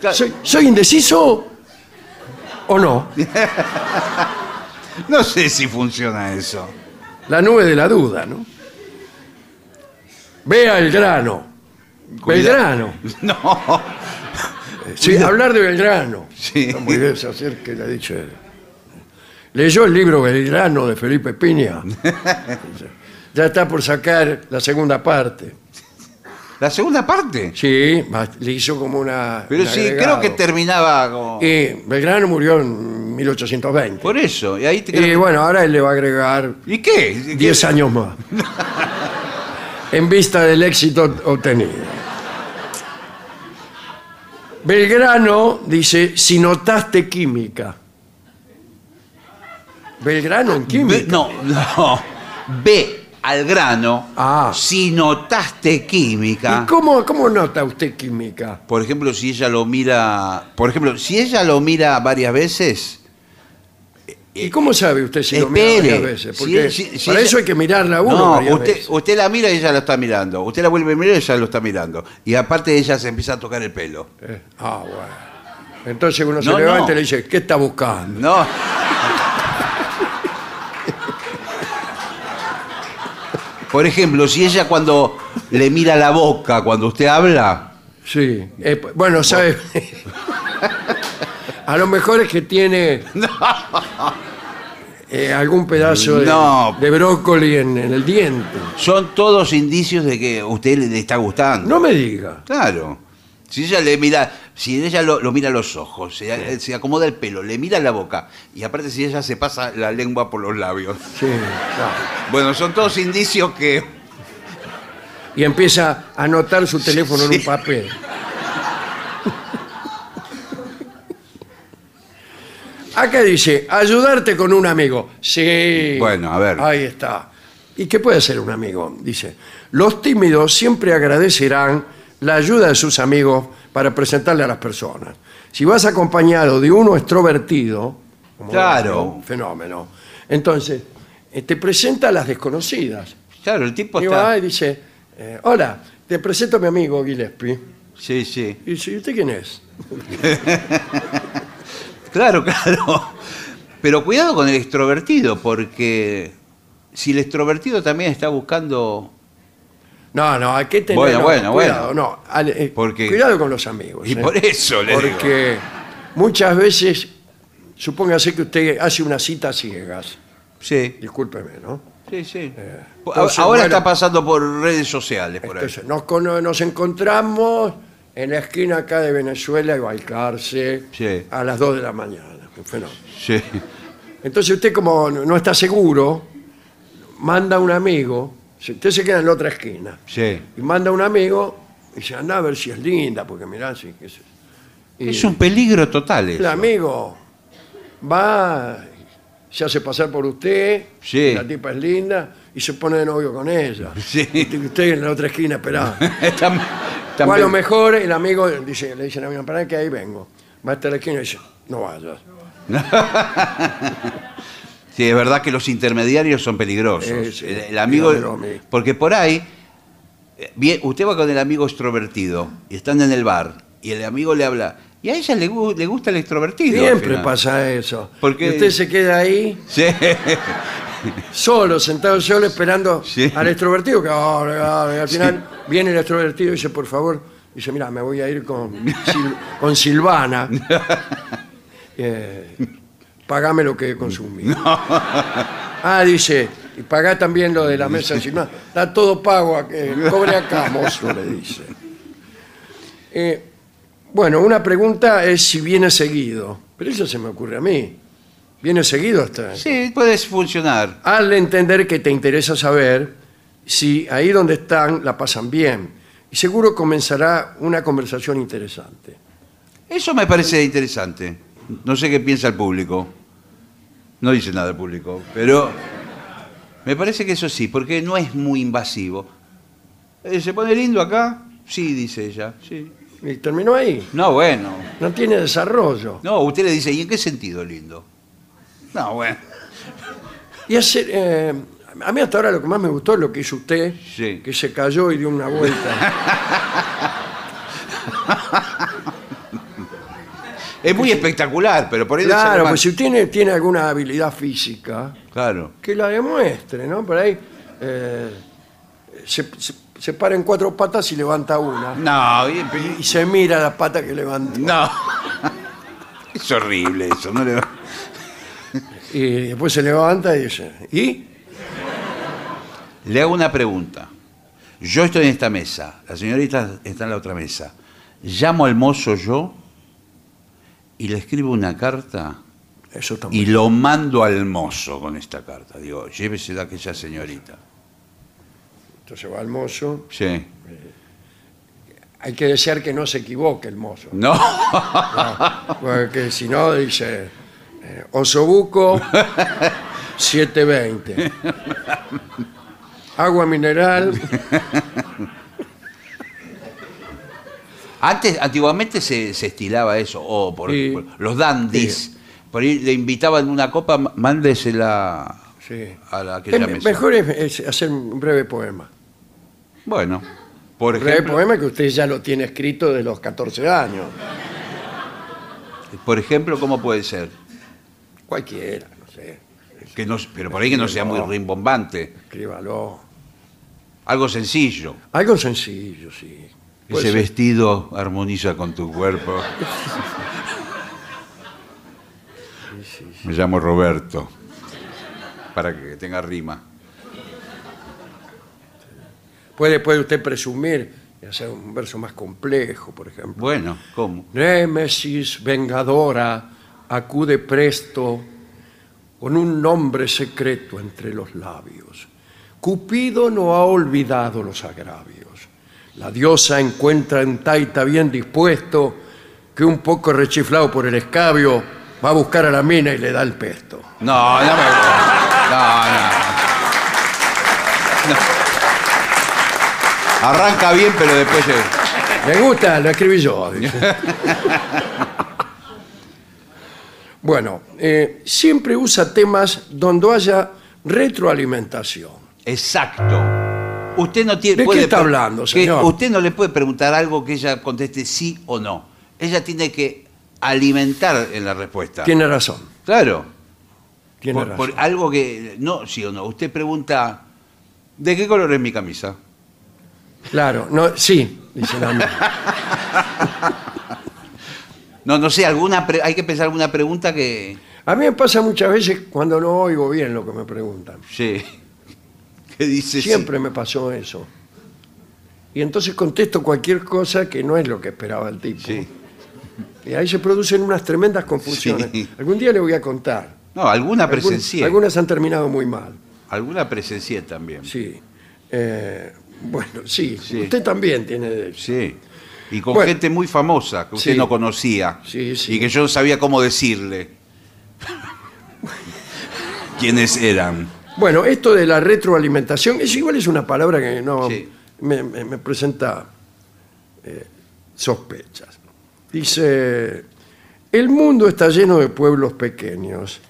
Claro. ¿Soy, soy indeciso o no? [laughs] No sé si funciona eso. La nube de la duda, ¿no? Vea el grano. Belgrano. [laughs] No. Sí, hablar de Belgrano. Sí. Está muy bien, se acerca y le ha dicho él. ¿Leyó el libro Belgrano de Felipe Piña? [laughs] ya está por sacar la segunda parte. ¿La segunda parte? Sí, le hizo como una. Pero un sí, agregado. creo que terminaba como... Y Belgrano murió en 1820. Por eso. Y ahí te Y bueno, ahora él le va a agregar ¿Y qué? 10 años más. [laughs] en vista del éxito obtenido. Belgrano dice, si notaste química. Belgrano en química. No, no. Ve al grano Ah. si notaste química. ¿Y cómo, cómo nota usted química? Por ejemplo, si ella lo mira. Por ejemplo, si ella lo mira varias veces. ¿Y cómo sabe usted si lo mira espere. varias veces? Porque si- si para ella- eso hay que mirarla a uno No, varias usted, veces. usted la mira y ella lo está mirando. Usted la vuelve a mirar y ella lo está mirando. Y aparte ella se empieza a tocar el pelo. Eh, Ah, bueno. Entonces uno se No, levanta no. y le dice, ¿qué está buscando? No. Por ejemplo, si ella cuando le mira la boca cuando usted habla, Sí. Eh, bueno, sabe. [laughs] a lo mejor es que tiene [laughs] eh, algún pedazo de, No. de brócoli en, en el diente. son todos indicios de que a usted le, está gustando. No me diga. Claro. Si ella le mira, si ella lo, lo mira a los ojos, se, se acomoda el pelo, le mira la boca y aparte si ella se pasa la lengua por los labios. Sí, [laughs] claro. Bueno, son todos indicios que Y empieza a anotar su teléfono en un papel. Acá dice, ayudarte con un amigo. Sí. Bueno, a ver. Ahí está. ¿Y qué puede hacer un amigo? Dice, los tímidos siempre agradecerán la ayuda de sus amigos para presentarle a las personas. Si vas acompañado de uno extrovertido, como Claro. un fenómeno, entonces eh, te presenta a las desconocidas. Claro, el tipo Y está. va y dice, eh, hola, te presento a mi amigo Gillespie. Sí, sí. Y dice, ¿y usted quién es? [laughs] Claro, [laughs] claro. Pero cuidado con el extrovertido, porque si el extrovertido también está buscando. No, no, hay que tener Bueno, no, bueno, cuidado, bueno. no, al- eh, Porque- cuidado con los amigos. Y eh. por eso le digo. Porque muchas veces, supóngase que usted hace una cita ciegas, Sí, discúlpeme, ¿no? sí, sí. entonces, Ahora bueno. está pasando por redes sociales, por ahí. Entonces, nos, cono- nos encontramos en la esquina acá de Venezuela y Balcarce Sí. a las 2 de la mañana. Un fenómeno. Sí. Entonces usted como no está seguro, manda a un amigo, si usted se queda en la otra esquina, Sí. y manda a un amigo y dice, anda a ver si es linda, porque mirá, si qué sé yo". Y Es un peligro total eso. el amigo va, se hace pasar por usted, Sí. la tipa es linda, y se pone de novio con ella. [laughs] Sí. Y usted en la otra esquina. [laughs] Tam- O a también- lo mejor el amigo dice, le dice al amigo, para que ahí vengo. Va hasta la esquina y dice, no vayas. [laughs] Sí, es verdad que los intermediarios son peligrosos. Eh, sí, el, el amigo, porque por ahí, eh, bien, usted va con el amigo extrovertido y están en el bar y el amigo le habla y a ella le, gu- le gusta el extrovertido. al Siempre final. pasa eso. Porque- Y usted se queda ahí, Sí. Solo, sentado solo, esperando Sí. al extrovertido, que hable. al final viene el extrovertido y dice, por favor, dice, mira, me voy a ir con, Sil- con Silvana. [laughs] Eh, pagame lo que he consumido. Ah, dice, y pagá también lo de la mesa de Silvana. Está todo pago, eh, cobre acá, mozo, le dice. Eh, bueno, una pregunta es si viene seguido, pero eso se me ocurre a mí. ¿Viene seguido hasta? Sí, puede funcionar. al entender que te interesa saber si ahí donde están la pasan bien. Y seguro comenzará una conversación interesante. Eso me parece interesante. No sé qué piensa el público. No dice nada el público, pero me parece que eso sí, porque no es muy invasivo. Eh, ¿Se pone lindo acá? Sí, dice ella. Sí. Y terminó ahí. No, bueno. No tiene desarrollo. No, usted le dice, ¿y en qué sentido lindo? No, bueno. Y hace, eh, a mí hasta ahora lo que más me gustó es lo que hizo usted, Sí. que se cayó y dio una vuelta. [laughs] Es muy espectacular, pero por ahí debe ser claro, más- pues si usted tiene, tiene alguna habilidad física, Claro. que la demuestre, ¿no? Por ahí eh, se, se- se para en cuatro patas y levanta una. No, y- Y se mira la pata que levantó. no. [laughs] Es horrible eso, no le Y después se levanta y dice, ¿y? Le hago una pregunta. Yo estoy en esta mesa, la señorita está en la otra mesa. Llamo al mozo yo y le escribo una carta Eso y lo mando al mozo con esta carta. Digo, llévese de aquella señorita. Entonces va al mozo. Sí. Hay que desear que no se equivoque el mozo. No, [laughs] Porque si no, dice eh, Osobuco [laughs] 720. Agua mineral. antes, antiguamente se, se estilaba eso, o por, Sí. por los dandies. Sí. Por ahí le invitaban una copa, m- mándesela Sí. a la que llame. mejor es, es hacer un breve poema. Bueno, por Un breve ejemplo, poema que usted ya lo tiene escrito de los 14 años. por ejemplo, ¿cómo puede ser? Cualquiera, no sé. Que no, pero por ahí que no sea muy rimbombante. Escríbalo. Algo sencillo. Algo sencillo, sí. Puede Ese ser. vestido armoniza con tu cuerpo. Me llamo Roberto. Para que tenga rima. Puede, puede usted presumir y hacer un verso más complejo, por ejemplo. Bueno, ¿cómo? Némesis vengadora acude presto con un nombre secreto entre los labios. Cupido no ha olvidado los agravios. La diosa encuentra en Taita bien dispuesto que un poco rechiflado por el escabio va a buscar a la mina y le da el pesto. No, no me No, no. No. Arranca bien, pero después. se- Me gusta, lo escribí yo. dice. [laughs] bueno, eh, siempre usa temas donde haya retroalimentación. Exacto. Usted no tiene. ¿De qué puede está pre- hablando, que señor? Usted no le puede preguntar algo que ella conteste sí o no. Ella tiene que alimentar en la respuesta. Tiene razón, Claro. tiene Por, razón. por algo que. No, sí o no. Usted pregunta. ¿De qué color es mi camisa? Claro, no, sí, dice la [laughs] amiga. No, no sé, alguna pre- hay que pensar alguna pregunta que. A mí me pasa muchas veces cuando no oigo bien lo que me preguntan. Sí. [laughs] ¿Qué dice? Siempre me pasó eso. Y entonces contesto cualquier cosa que no es lo que esperaba el tipo. Sí. Y ahí se producen unas tremendas confusiones. Sí. Algún día le voy a contar. No, alguna Algún- presencié. algunas han terminado muy mal. Alguna presencié también. Sí. Eh, bueno, sí, Sí. Usted también tiene derecho. Sí. Y con Bueno. gente muy famosa que usted Sí. no conocía. Sí, sí. Y que yo no sabía cómo decirle. [laughs] ¿Quiénes eran? Bueno, esto de la retroalimentación, es igual es una palabra que no Sí. me, me- me presenta eh, sospechas. Dice, el mundo está lleno de pueblos pequeños.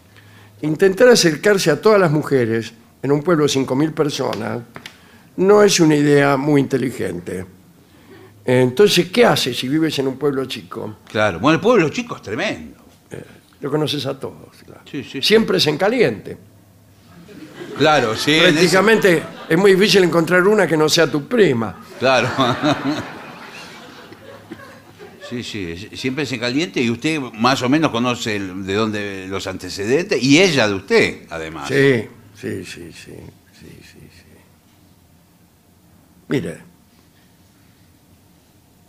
Intentar acercarse a todas las mujeres en un pueblo de 5.000 personas no es una idea muy inteligente. Entonces, ¿qué haces si vives en un pueblo chico? Claro. Bueno, el pueblo chico es tremendo. Lo conoces a todos. claro. Sí, sí, sí. Siempre es en caliente. Claro, sí. en ese- Prácticamente es muy difícil encontrar una que no sea tu prima. Claro. [laughs] Sí, sí, es- siempre se caliente y usted más o menos conoce el- de dónde los antecedentes y ella de usted, además. Sí, sí, sí, sí, sí, sí, sí. Mire,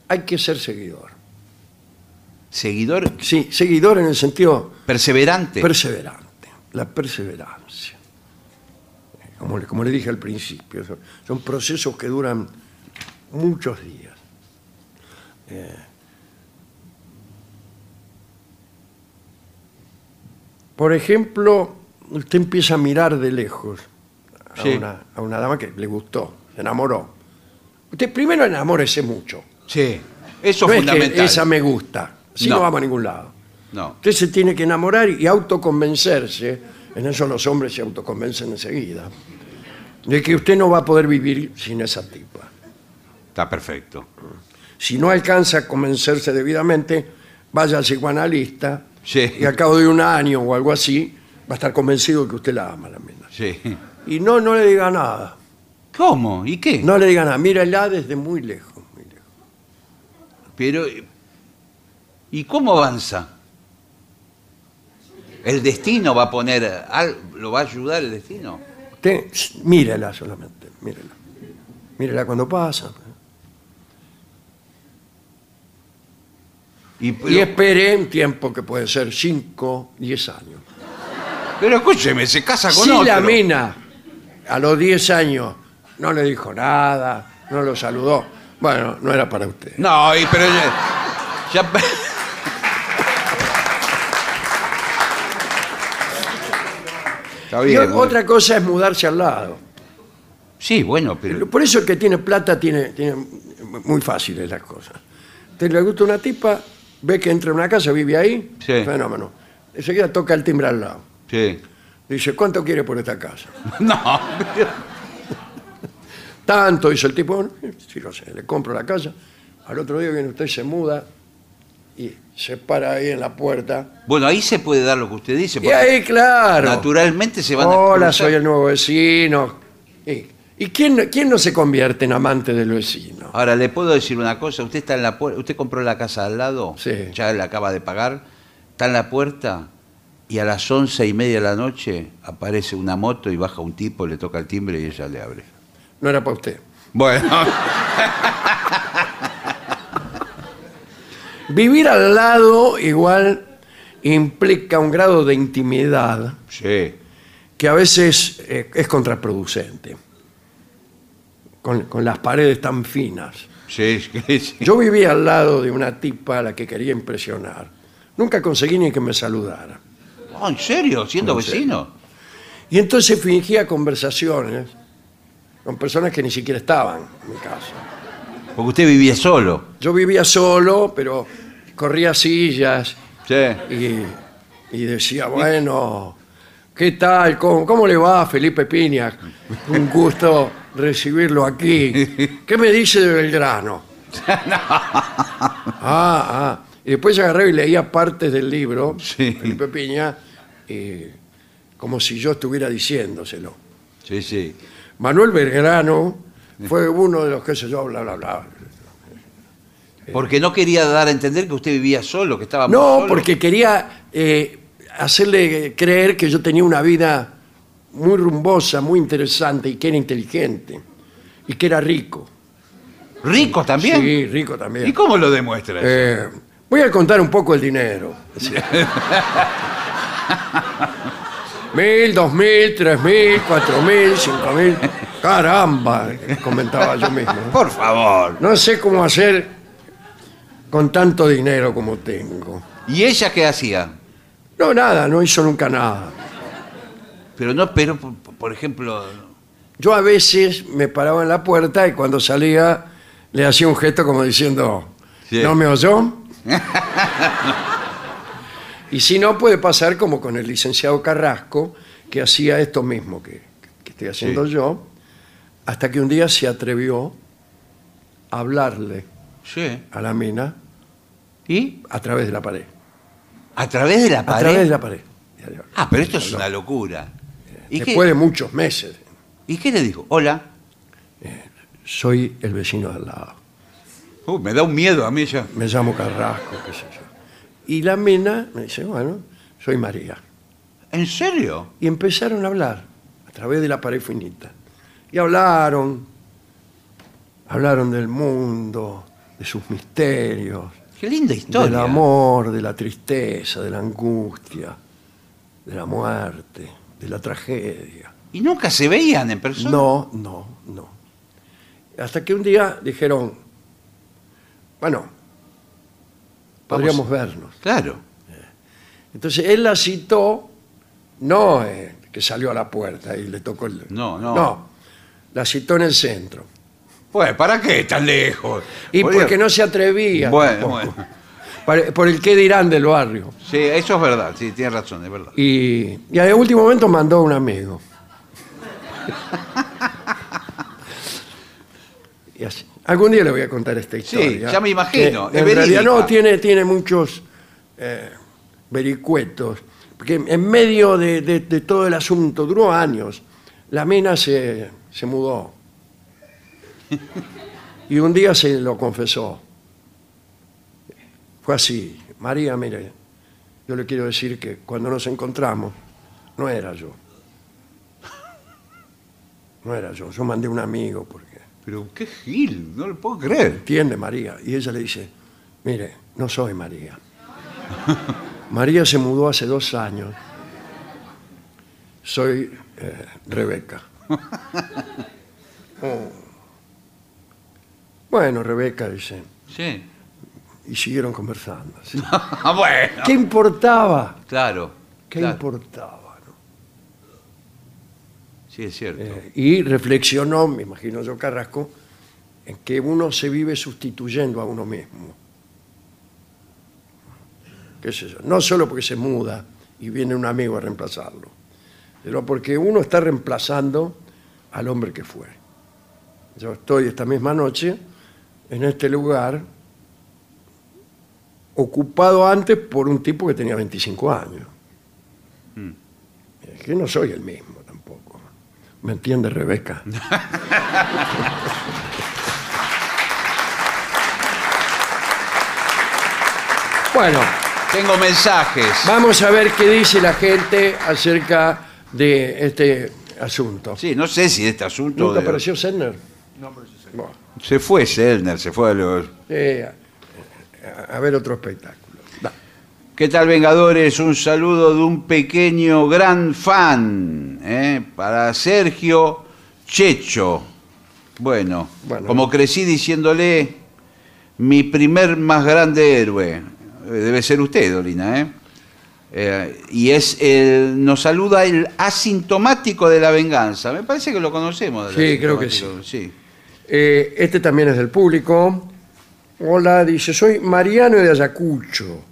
hay que ser seguidor. Seguidor Sí, seguidor en el sentido perseverante. perseverante, la perseverancia. Como le, como le dije al principio, son, son procesos que duran muchos días. Eh, por ejemplo, usted empieza a mirar de lejos a, Sí. una, a una dama que le gustó, se enamoró. Usted primero enamórese mucho. Sí, eso no es es que fundamental. esa me gusta, si no. No. vamos a ningún lado. No, Usted se tiene que enamorar y autoconvencerse, en eso los hombres se autoconvencen enseguida, de que usted no va a poder vivir sin esa tipa. está perfecto. Si no alcanza a convencerse debidamente, vaya al psicoanalista Sí. y al cabo de un año o algo así, va a estar convencido de que usted la ama, la mina. Sí. Y no, no le diga nada. ¿Cómo? ¿Y qué? No le diga nada. Mírala desde muy lejos. Pero, ¿y cómo avanza? ¿El destino va a poner, lo va a ayudar el destino? Usted mírela solamente, mírela. Mírela cuando pasa. Y, Y pero, espere un tiempo que puede ser 5, 10 años. pero escúcheme, se casa con Si otro. la mina a los 10 años no le dijo nada, no lo saludó, Bueno, no era para usted. No, y- pero ya, ya- Está Y bien. o- bueno. otra cosa es mudarse al lado. Sí, bueno, pero Por eso el que tiene plata tiene, tiene muy fáciles las cosas. Te le gusta una tipa, ve que entra en una casa, vive ahí, Sí. fenómeno. Enseguida toca el timbre al lado. sí. Dice, ¿cuánto quiere por esta casa? [laughs] No, Tanto, dice el tipo, "Bueno, sí lo sé, le compro la casa. Al otro día viene usted, se muda y se para ahí en la puerta. bueno, ahí se puede dar lo que usted dice. Y porque ahí, claro. Naturalmente se van a Hola, soy el nuevo vecino. ¿Y, y quién, quién no se convierte en amante del vecino? Ahora, le puedo decir una cosa. Usted está en la puerta. Usted compró la casa al lado. Sí. Ya la acaba de pagar. Está en la puerta y a las once y media de la noche aparece una moto y baja un tipo, le toca el timbre y ella le abre. No era para usted. Bueno. [laughs] Vivir al lado igual implica un grado de intimidad sí. que a veces eh, es contraproducente. Con, con las paredes tan finas. Sí, [laughs] sí, sí. Yo vivía al lado de una tipa a la que quería impresionar. Nunca conseguí ni que me saludara. Oh, ¿En serio? ¿Siendo En vecino? Y entonces fingía conversaciones con personas que ni siquiera estaban en mi casa. Porque usted vivía solo. Yo vivía solo, pero corría sillas Sí. y, y decía, bueno, ¿qué tal? ¿Cómo, cómo le va, Felipe Piña? Un gusto recibirlo aquí. [laughs] ¿Qué me dice de Belgrano? [laughs] Ah, ah. Y después agarré y leía partes del libro, Sí. Felipe Piña, y como si yo estuviera diciéndoselo. Sí, sí. Manuel Belgrano fue uno de los que sé yo, bla, bla, bla. Porque no quería dar a entender que usted vivía solo, que estaba muy No, solo. porque quería eh, hacerle creer que yo tenía una vida muy rumbosa, muy interesante y que era inteligente y que era rico. ¿Rico también? Sí, rico también. ¿Y cómo lo demuestra eso? Eh, voy a contar un poco el dinero. [laughs] Mil, dos mil, tres mil, cuatro mil, cinco mil. Caramba, comentaba yo mismo. Por favor. No sé cómo hacer con tanto dinero como tengo. ¿Y ella qué hacía? No, nada, no hizo nunca nada. Pero no, pero por, por ejemplo, Yo a veces me paraba en la puerta y cuando salía le hacía un gesto como diciendo, Sí. ¿no me oyó? [laughs] y si no, puede pasar como con el licenciado Carrasco, que hacía esto mismo que, que estoy haciendo Sí. yo, hasta que un día se atrevió a hablarle sí. a la mina ¿Y? a través de la pared. ¿A través de la A pared? través de la pared. Ah, pero esto es una locura. ¿Y Después qué, de muchos meses. ¿Y qué le dijo? Hola. Soy el vecino de al lado. Uh, me da un miedo a mí ya. Me llamo Carrasco, qué sé yo. Y la mina me dice, bueno, soy María. ¿En serio? Y empezaron a hablar a través de la pared finita. Y hablaron, hablaron del mundo, de sus misterios, Qué linda historia. del amor, de la tristeza, de la angustia, de la muerte, de la tragedia. ¿Y nunca se veían en persona? No, no, no. Hasta que un día dijeron, bueno, podríamos vernos. Claro. Entonces él la citó, no eh, que salió a la puerta y le tocó el... No, no. No, la citó en el centro. Pues, ¿para qué tan lejos? Y Podría- porque no se atrevía. Bueno, tampoco. bueno. Por, por el qué dirán del barrio. Sí, eso es verdad. Sí, tiene razón, es verdad. Y, y al último momento mandó a un amigo. [laughs] Y así. Algún día le voy a contar esta historia. ya me imagino, Que es en realidad no, tiene, tiene muchos eh, vericuetos. Porque en medio de, de- de todo el asunto, duró años, la mina se, se mudó. [laughs] Y un día se lo confesó. Fue así. María, mire, yo le quiero decir que cuando nos encontramos, no era yo. No era yo. Yo mandé un amigo porque... Pero qué gil, no lo puedo creer. ¿Entiende, María? Y ella le dice, mire, no soy María. [laughs] María se mudó hace dos años. Soy eh, Rebeca. [laughs] Oh. Bueno, Rebeca dice, Sí. y siguieron conversando. ¿sí? [laughs] bueno. ¿Qué importaba? Claro. ¿Qué claro. importaba? Sí, es cierto. Eh, y reflexionó, me imagino yo Carrasco, en que uno se vive sustituyendo a uno mismo. ¿Qué es eso? No solo porque se muda y viene un amigo a reemplazarlo, sino porque uno está reemplazando al hombre que fue. Yo estoy esta misma noche en este lugar ocupado antes por un tipo que tenía 25 años. Es que no soy el mismo. ¿Me entiende Rebeca? [laughs] bueno, Tengo mensajes. vamos a ver qué dice la gente acerca de este asunto. Sí, no sé si de este asunto. ¿Nunca de- apareció Senner? No apareció Senner. Se fue Selner, se fue a los. a, a ver otro espectáculo. ¿Qué tal, Vengadores? Un saludo de un pequeño gran fan ¿eh? para Sergio Checho. Bueno, Bueno. como crecí diciéndole, mi primer más grande héroe. Eh, Debe ser usted, Dolina, ¿eh? Eh, y es el, nos saluda el asintomático de la venganza. Me parece que lo conocemos. Sí, creo que asintomático, sí. Eh, este también es del público. Hola, dice, soy Mariano de Ayacucho.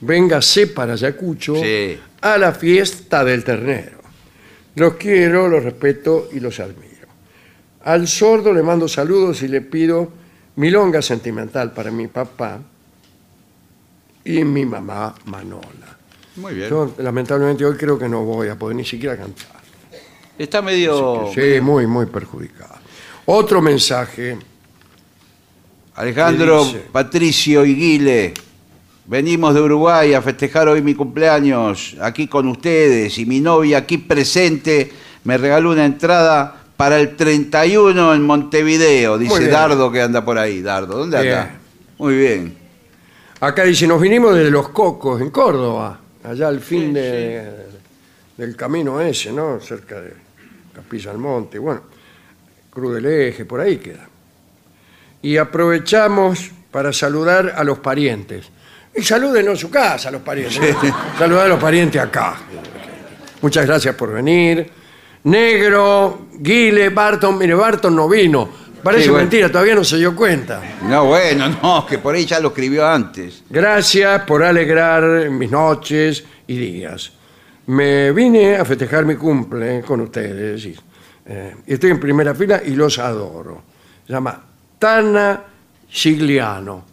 Véngase para Ayacucho Sí. a la fiesta del ternero. Los quiero, los respeto y los admiro. Al sordo le mando saludos y le pido milonga sentimental para mi papá y mi mamá Manola. Muy bien. Yo lamentablemente hoy creo que no voy a poder ni siquiera cantar. Está medio... Sí, muy, muy perjudicado. Otro mensaje. Alejandro, ¿Qué dice? Patricio y Guile, venimos de Uruguay a festejar hoy mi cumpleaños aquí con ustedes y mi novia aquí presente me regaló una entrada para el 31 en Montevideo, dice. Dardo que anda por ahí. Dardo, ¿dónde anda? Bien. Muy bien. Acá dice, nos vinimos desde Los Cocos, en Córdoba, allá al fin de- del camino ese, ¿no? Cerca de Capilla del Monte, bueno, Cruz del Eje, por ahí queda. Y aprovechamos para saludar a los parientes. Y salúdenos a su casa, los parientes. Saludar a los parientes acá. Muchas gracias por venir. Negro, Guile, Barton, mire, Barton no vino. Parece Sí, bueno. mentira, todavía no se dio cuenta. No, bueno, [laughs] no, que por ahí ya lo escribió antes. Gracias por alegrar mis noches y días. Me vine a festejar mi cumple con ustedes. Y, eh, y estoy en primera fila y los adoro. Se llama Tana Sigliano.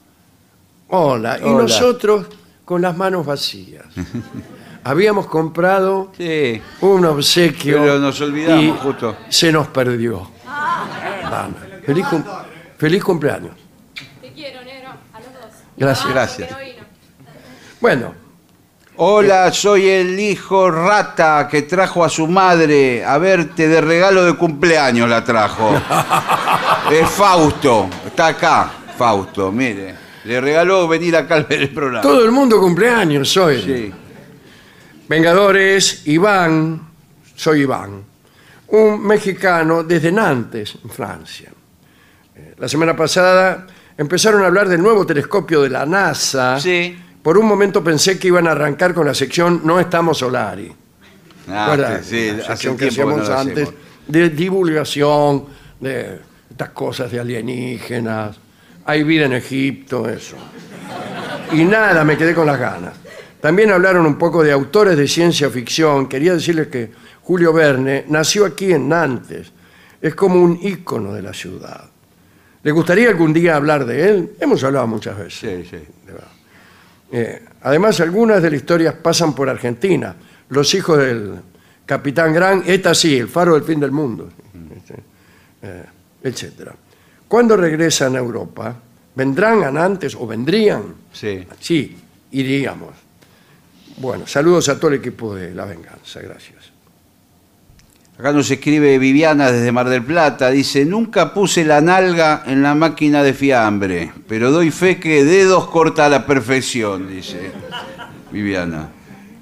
Hola. Y Hola. nosotros con las manos vacías. [laughs] Habíamos comprado Sí. un obsequio. Pero nos olvidamos, y justo. Se nos perdió. Tana. Feliz, cum- feliz cumpleaños. Te quiero, negro, a los dos. Gracias. Gracias. Bueno, Hola, soy el hijo rata que trajo a su madre a verte de regalo de cumpleaños la trajo. [laughs] Es Fausto, está acá, Fausto, mire. Le regaló venir acá al ver el programa. todo el mundo cumpleaños hoy. Sí. Vengadores, Iván, soy Iván, un mexicano desde Nantes, en Francia. Eh, La semana pasada empezaron a hablar del nuevo telescopio de la NASA. Sí. Por un momento pensé que iban a arrancar con la sección No estamos Solari. Ah, sí, la hace sección un que tiempo que no hacíamos lo antes hacemos. de divulgación de estas cosas de alienígenas. Hay vida en Egipto, eso. Y nada, me quedé con las ganas. También hablaron un poco de autores de ciencia ficción. Quería decirles que Julio Verne nació aquí en Nantes. Es como un ícono de la ciudad. ¿Le gustaría algún día hablar de él? Hemos hablado muchas veces. Sí, sí. Eh, además, algunas de las historias pasan por Argentina. Los hijos del Capitán Gran, esta sí, el faro del fin del mundo, este, eh, etcétera. ¿Cuándo regresan a Europa? ¿Vendrán a Nantes o vendrían? Sí. Sí, iríamos. Bueno, saludos a todo el equipo de La Venganza, gracias. Acá nos escribe Viviana desde Mar del Plata. Dice, nunca puse la nalga en la máquina de fiambre, pero doy fe que dedos corta a la perfección, dice Viviana.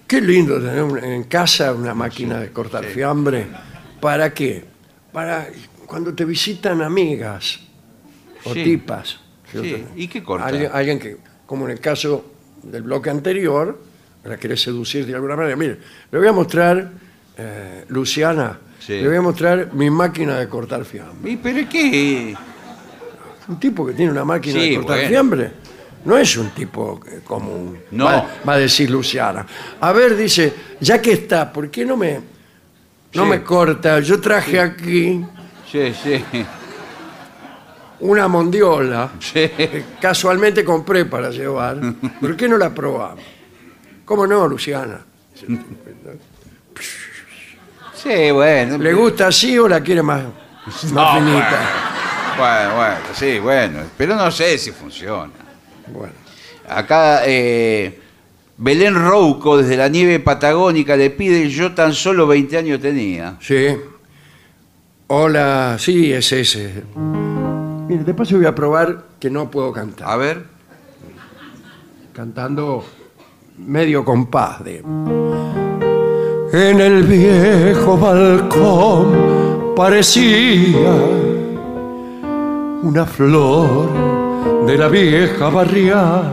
Qué lindo tener en casa una máquina de cortar fiambre. ¿Para qué? Para cuando te visitan amigas. O Sí. tipas. Sí, ¿y qué corta? Alguien, alguien que, como en el caso del bloque anterior, la quiere seducir de alguna manera. Mire, le voy a mostrar, eh, Luciana, Sí. le voy a mostrar mi máquina de cortar fiambre. ¿Y pero qué? Un tipo que tiene una máquina Sí, de cortar bueno. fiambre no es un tipo eh, común. No. Va, va a decir Luciana. A ver, dice, ya que está, ¿por qué no me, no Sí. me corta? Yo traje aquí Sí, sí. Una mondiola Sí. que casualmente compré para llevar. ¿Por qué no la probamos? ¿Cómo no, Luciana? Sí, bueno. ¿Le gusta así o la quiere más, más No, finita? Bueno, bueno, sí, bueno. Pero no sé si funciona. Bueno. Acá eh, Belén Rouco, desde la nieve patagónica, le pide, yo tan solo 20 años tenía. Sí. Hola, sí, es ese. Mire, de paso voy a probar que no puedo cantar. A ver. Cantando medio compás de... En el viejo balcón parecía una flor de la vieja barriada.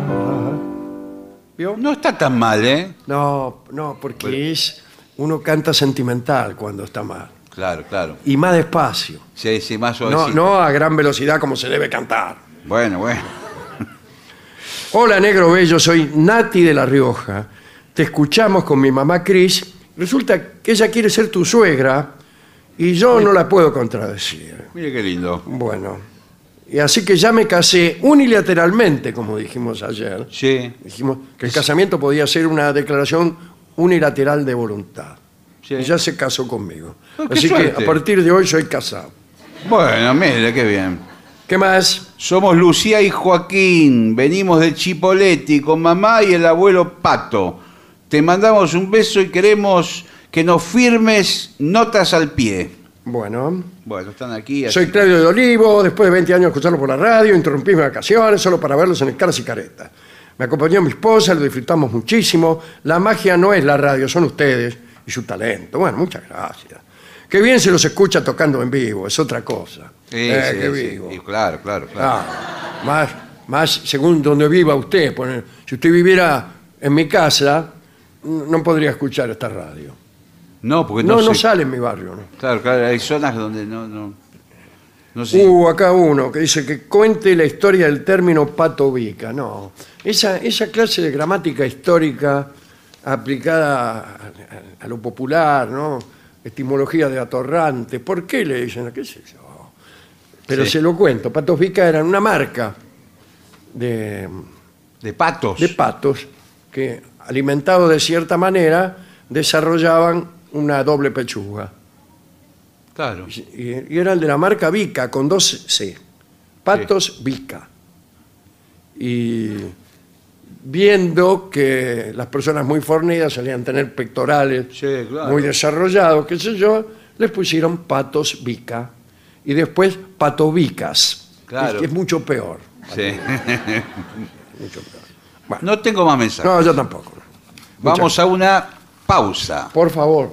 ¿Vio? No está tan mal, ¿eh? No, no, porque es... Uno canta sentimental cuando está mal. Claro, claro. Y más despacio. Sí, sí, más No, suavecito. no a gran velocidad como se debe cantar. Bueno, bueno. [laughs] Hola, negro bello, soy Nati de La Rioja. Te escuchamos con mi mamá Cris. Resulta que ella quiere ser tu suegra y yo no la puedo contradecir. Mire qué lindo. Bueno, y así que ya me casé unilateralmente, como dijimos ayer. Sí, Dijimos que el casamiento podía ser una declaración unilateral de voluntad. Sí. Y ya se casó conmigo. Oh, qué así que a partir de hoy soy casado. Bueno, mire, qué bien. ¿Qué más? Somos Lucía y Joaquín. Venimos de Chipoletti con mamá y el abuelo Pato. Te mandamos un beso y queremos que nos firmes notas al pie. Bueno, Bueno, están aquí. así Soy que- Claudio de Olivo, después de 20 años de escucharlo por la radio, interrumpí mis vacaciones solo para verlos en el Caras y Caretas. Me acompañó mi esposa, lo disfrutamos muchísimo. La magia no es la radio, son ustedes y su talento. Bueno, muchas gracias. Qué bien se los escucha tocando en vivo, es otra cosa. Sí, Eh, sí, qué sí, vivo. claro, claro, claro. Ah, más, más según donde viva usted. Pone- Si usted viviera en mi casa, n- no podría escuchar esta radio. No, porque No, no, no sale en mi barrio, ¿no? Claro, claro, hay zonas donde no, no, no sé. Uh, acá uno que dice que cuente la historia del término patovica. No, esa, esa clase de gramática histórica aplicada a, lo popular, ¿no? Etimología de atorrante. ¿Por qué le dicen? ¿Qué sé yo? Pero Sí. se lo cuento. Patos Vica eran una marca de, de patos. de patos que, alimentados de cierta manera, desarrollaban una doble pechuga. Claro. Y, y eran de la marca Vica, con dos C. Patos Vica. Y viendo que las personas muy fornidas solían tener pectorales Sí, claro. muy desarrollados, qué sé yo, les pusieron patos Vica. Y después patovicas, Claro. que es mucho peor. Sí. [laughs] Mucho peor. Bueno, No tengo más mensajes. no, yo tampoco. Vamos a una pausa. Por favor.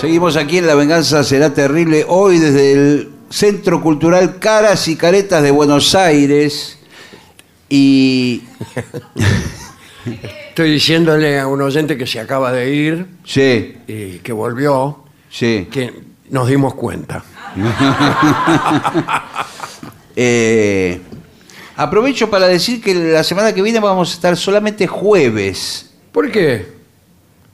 Seguimos aquí en La Venganza Será Terrible, hoy desde el Centro Cultural Caras y Caretas de Buenos Aires. Y. [laughs] Estoy diciéndole a un oyente que se acaba de ir Sí, y que volvió, sí. que nos dimos cuenta. [laughs] Eh, aprovecho para decir que la semana que viene vamos a estar solamente jueves. ¿Por qué?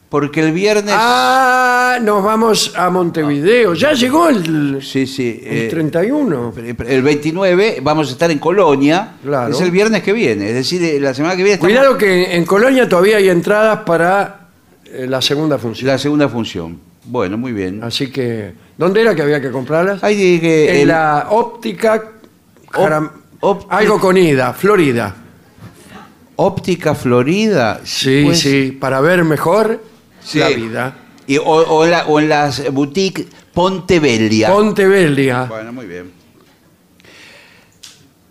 Porque el viernes... Ah, nos vamos a Montevideo. Ya llegó el, sí, sí. el eh, 31. el 29 vamos a estar en Colonia. Claro. Es el viernes que viene. Es decir, eh, la semana que viene estamos- Cuidado que en Colonia todavía hay entradas para eh, la segunda función. la segunda función. Bueno, muy bien. Así que, ¿dónde era que había que comprarlas? Ahí dije, en el- la óptica, Jaram- óptica- algo con Ida, Florida. Óptica Florida. Sí, Pues, sí, para ver mejor sí. la vida. Y- o, o en la- o en las boutiques Pontevelia. Pontevelia, Bueno, muy bien.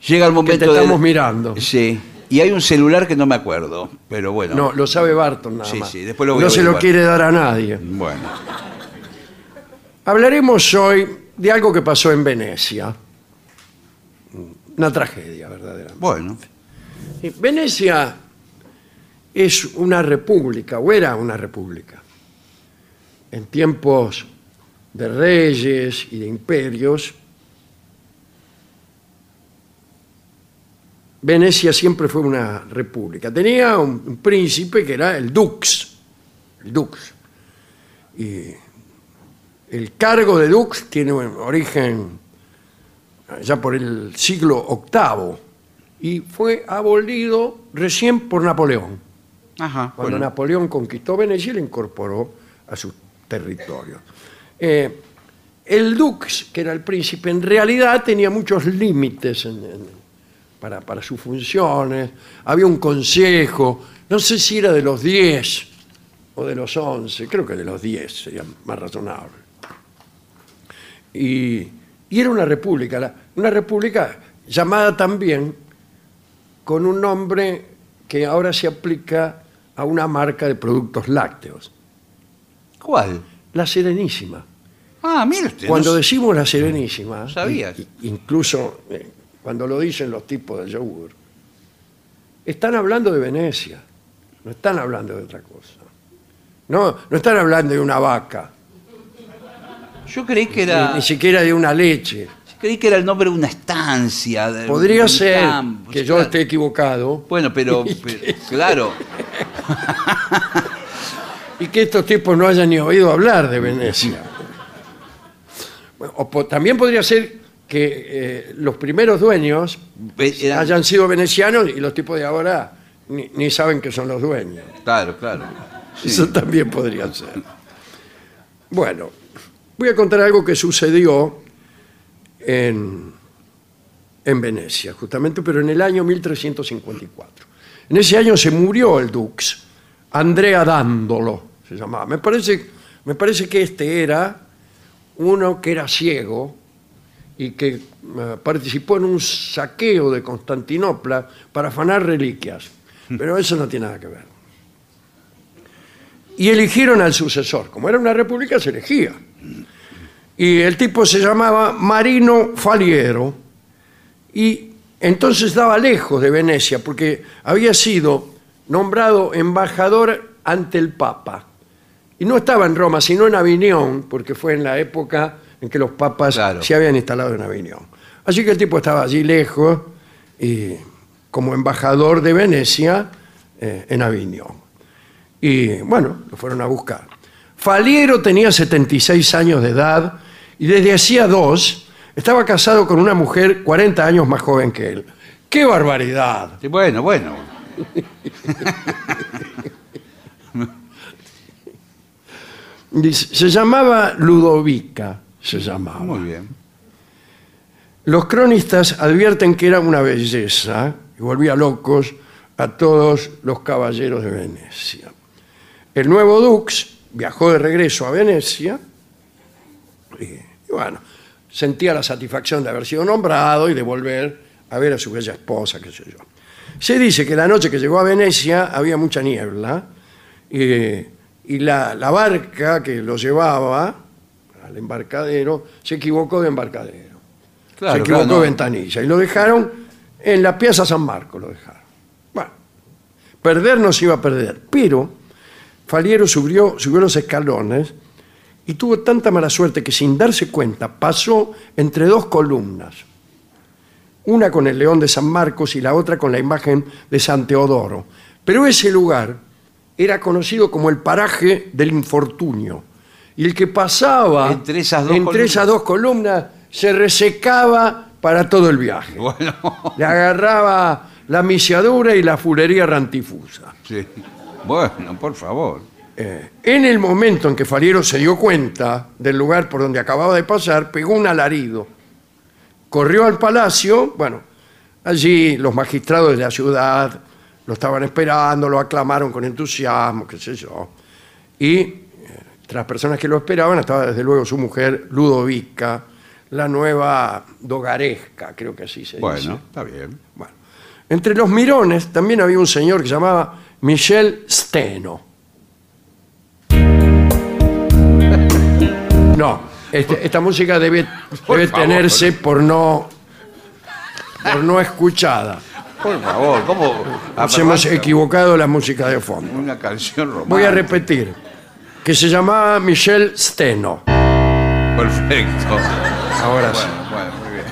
Llega el que momento te del- estamos mirando. Sí. Y hay un celular que no me acuerdo, pero bueno. No, lo sabe Barton nada Sí, más. sí, después lo voy no a se lo averiguar. quiere dar a nadie. Bueno. Hablaremos hoy de algo que pasó en Venecia. Una tragedia, verdaderamente. Bueno. Sí, Venecia es una república, o era una república. En tiempos de reyes y de imperios, Venecia siempre fue una república. Tenía un, príncipe que era el dux, el dux. Y el cargo de dux tiene origen ya por el siglo VIII y fue abolido recién por Napoleón. Ajá. Cuando bueno. Napoleón conquistó Venecia, le incorporó a sus territorios. Eh, el dux, que era el príncipe, en realidad tenía muchos límites en- en- para, para sus funciones. Había un consejo, no sé si era de los 10 o de los 11, creo que de los 10 sería más razonable. Y, y era una república, la- una república llamada también con un nombre que ahora se aplica a una marca de productos lácteos, ¿Cuál? la Serenísima. Ah, mire usted. Cuando no- decimos la Serenísima, No sabía. incluso eh, cuando lo dicen los tipos del yogur, están hablando de Venecia, no están hablando de otra cosa. No, no están hablando de una vaca, Yo creí que era. ni siquiera de una leche. Creí que era el nombre de una estancia. de- de Podría un ser campo, que yo claro. esté equivocado Bueno, pero, [laughs] pero- claro. [laughs] y que estos tipos no hayan ni oído hablar de Venecia. Bueno, o po- también podría ser que eh, los primeros dueños Ve- hayan sido venecianos y los tipos de ahora ni, ni saben que son los dueños. Claro, claro. Sí. Eso también podría ser. Bueno, voy a contar algo que sucedió en, en Venecia, justamente, pero en el año 1354. En ese año se murió el dux, Andrea Dándolo se llamaba. Me parece, me parece que este era uno que era ciego y que eh, participó en un saqueo de Constantinopla para afanar reliquias. Pero eso no tiene nada que ver y eligieron al sucesor. Como era una república, se elegía. Y el tipo se llamaba Marino Faliero y entonces estaba lejos de Venecia porque había sido nombrado embajador ante el Papa. Y no estaba en Roma, sino en Avignon, porque fue en la época en que los papas Claro. se habían instalado en Avignon. Así que el tipo estaba allí lejos y como embajador de Venecia eh, en Avignon. Y bueno, lo fueron a buscar. Faliero tenía 76 años de edad y desde hacía dos estaba casado con una mujer 40 años más joven que él. ¡Qué barbaridad! Sí, Bueno, bueno. Se llamaba Ludovica, se llamaba. Muy bien. Los cronistas advierten que era una belleza y volvía locos a todos los caballeros de Venecia. El nuevo dux viajó de regreso a Venecia y, y bueno, sentía la satisfacción de haber sido nombrado y de volver a ver a su bella esposa, qué sé yo. Se dice que la noche que llegó a Venecia había mucha niebla y, y la, la barca que lo llevaba al embarcadero se equivocó de embarcadero Claro, se equivocó claro, de ventanilla y lo dejaron en la Piazza San Marco lo dejaron. Bueno, perder no se iba a perder, pero Faliero subió, subió los escalones y tuvo tanta mala suerte que sin darse cuenta pasó entre dos columnas, una con el león de San Marcos y la otra con la imagen de San Teodoro. Pero ese lugar era conocido como el paraje del infortunio. Y el que pasaba Entre esas dos entre columnas. esas dos columnas se resecaba para todo el viaje. Bueno, Le agarraba la misiadura y la fulería rantifusa. sí. Bueno, por favor. Eh, en el momento en que Faliero se dio cuenta del lugar por donde acababa de pasar, pegó un alarido. Corrió al palacio, bueno, allí los magistrados de la ciudad lo estaban esperando, lo aclamaron con entusiasmo, qué sé yo. Y eh, entre las personas que lo esperaban estaba desde luego su mujer Ludovica, la nueva dogaresca, creo que así se dice. Bueno, está bien. Bueno, entre los mirones también había un señor que se llamaba Michel Steno. No, este- esta música debe, Por debe favor. tenerse por no, por no escuchada. Por favor, ¿cómo? Nos hemos equivocado la música de fondo. Una canción romántica. Voy a repetir, que se llamaba Michel Steno. Perfecto. Ahora sí. Bueno, bueno, muy bien.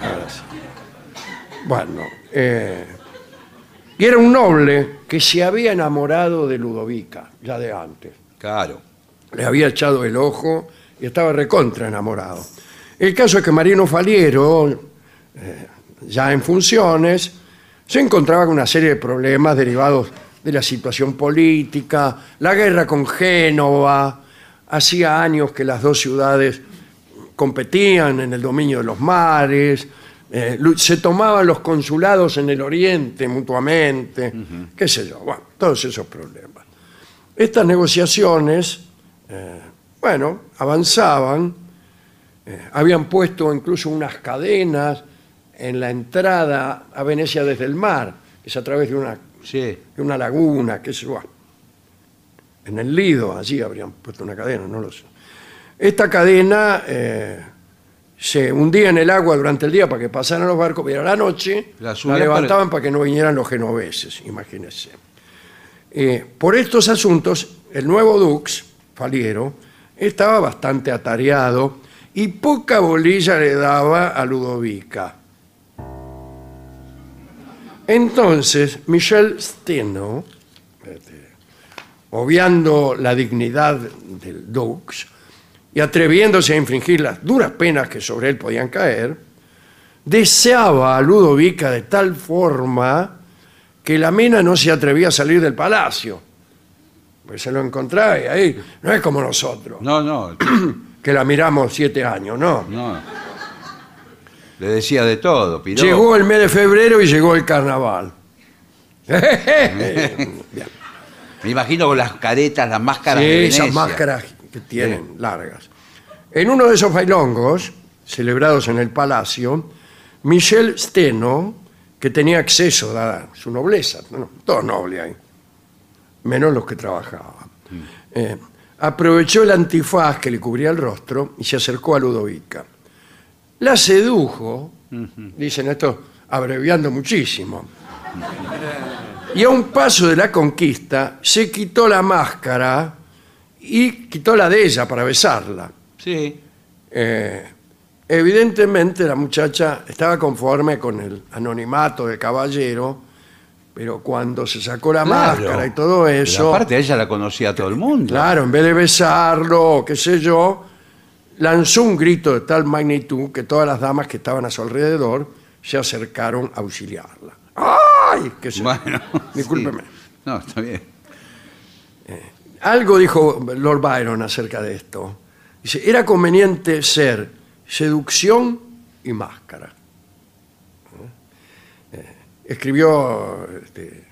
Bueno, eh, y era un noble que se había enamorado de Ludovica, ya de antes. Claro. le había echado el ojo y estaba recontra enamorado. El caso es que Marino Faliero, eh, ya en funciones, se encontraba con una serie de problemas derivados de la situación política, la guerra con Génova, hacía años que las dos ciudades competían en el dominio de los mares, eh, se tomaban los consulados en el oriente mutuamente, qué sé yo, bueno, todos esos problemas. Estas negociaciones, eh, bueno, avanzaban, eh, habían puesto incluso unas cadenas en la entrada a Venecia desde el mar, es a través de una, Sí. de una laguna, qué sé yo. En el Lido, allí habrían puesto una cadena, no lo sé. Esta cadena eh, se hundía en el agua durante el día para que pasaran los barcos, pero a la noche La levantaban para que no vinieran los genoveses, imagínense. Eh, por estos asuntos, el nuevo Dux, Faliero, estaba bastante atareado y poca bolilla le daba a Ludovica. Entonces, Michel Steno, este, obviando la dignidad del Dux y atreviéndose a infringir las duras penas que sobre él podían caer, deseaba a Ludovica de tal forma que la mina no se atrevía a salir del palacio. Pues se lo encontraba y ahí no es como nosotros, No, no, [clears throat] que la miramos siete años, no. no. Le decía de todo, piró. Llegó el mes de febrero y llegó el carnaval. Bien. [laughs] Me imagino con las caretas, las máscaras Sí, de Venecia. esas máscaras que tienen largas. En uno de esos bailongos, celebrados en el palacio, Michel Steno, que tenía acceso, dada su nobleza, bueno, todo noble ahí, menos los que trabajaban, eh, aprovechó el antifaz que le cubría el rostro y se acercó a Ludovica. La sedujo, dicen esto abreviando muchísimo, y a un paso de la conquista se quitó la máscara y quitó la de ella para besarla. Sí. Eh, evidentemente la muchacha estaba conforme con el anonimato del caballero, pero cuando se sacó la Claro. máscara y todo Pero eso, aparte, ella la conocía a todo el mundo. claro, en vez de besarlo, o qué sé yo, lanzó un grito de tal magnitud que todas las damas que estaban a su alrededor se acercaron a auxiliarla. ¡Ay! ¿Qué sé yo? Bueno. Discúlpeme. sí. No, está bien. Algo dijo Lord Byron acerca de esto. Dice, era conveniente ser seducción y máscara. Escribió este,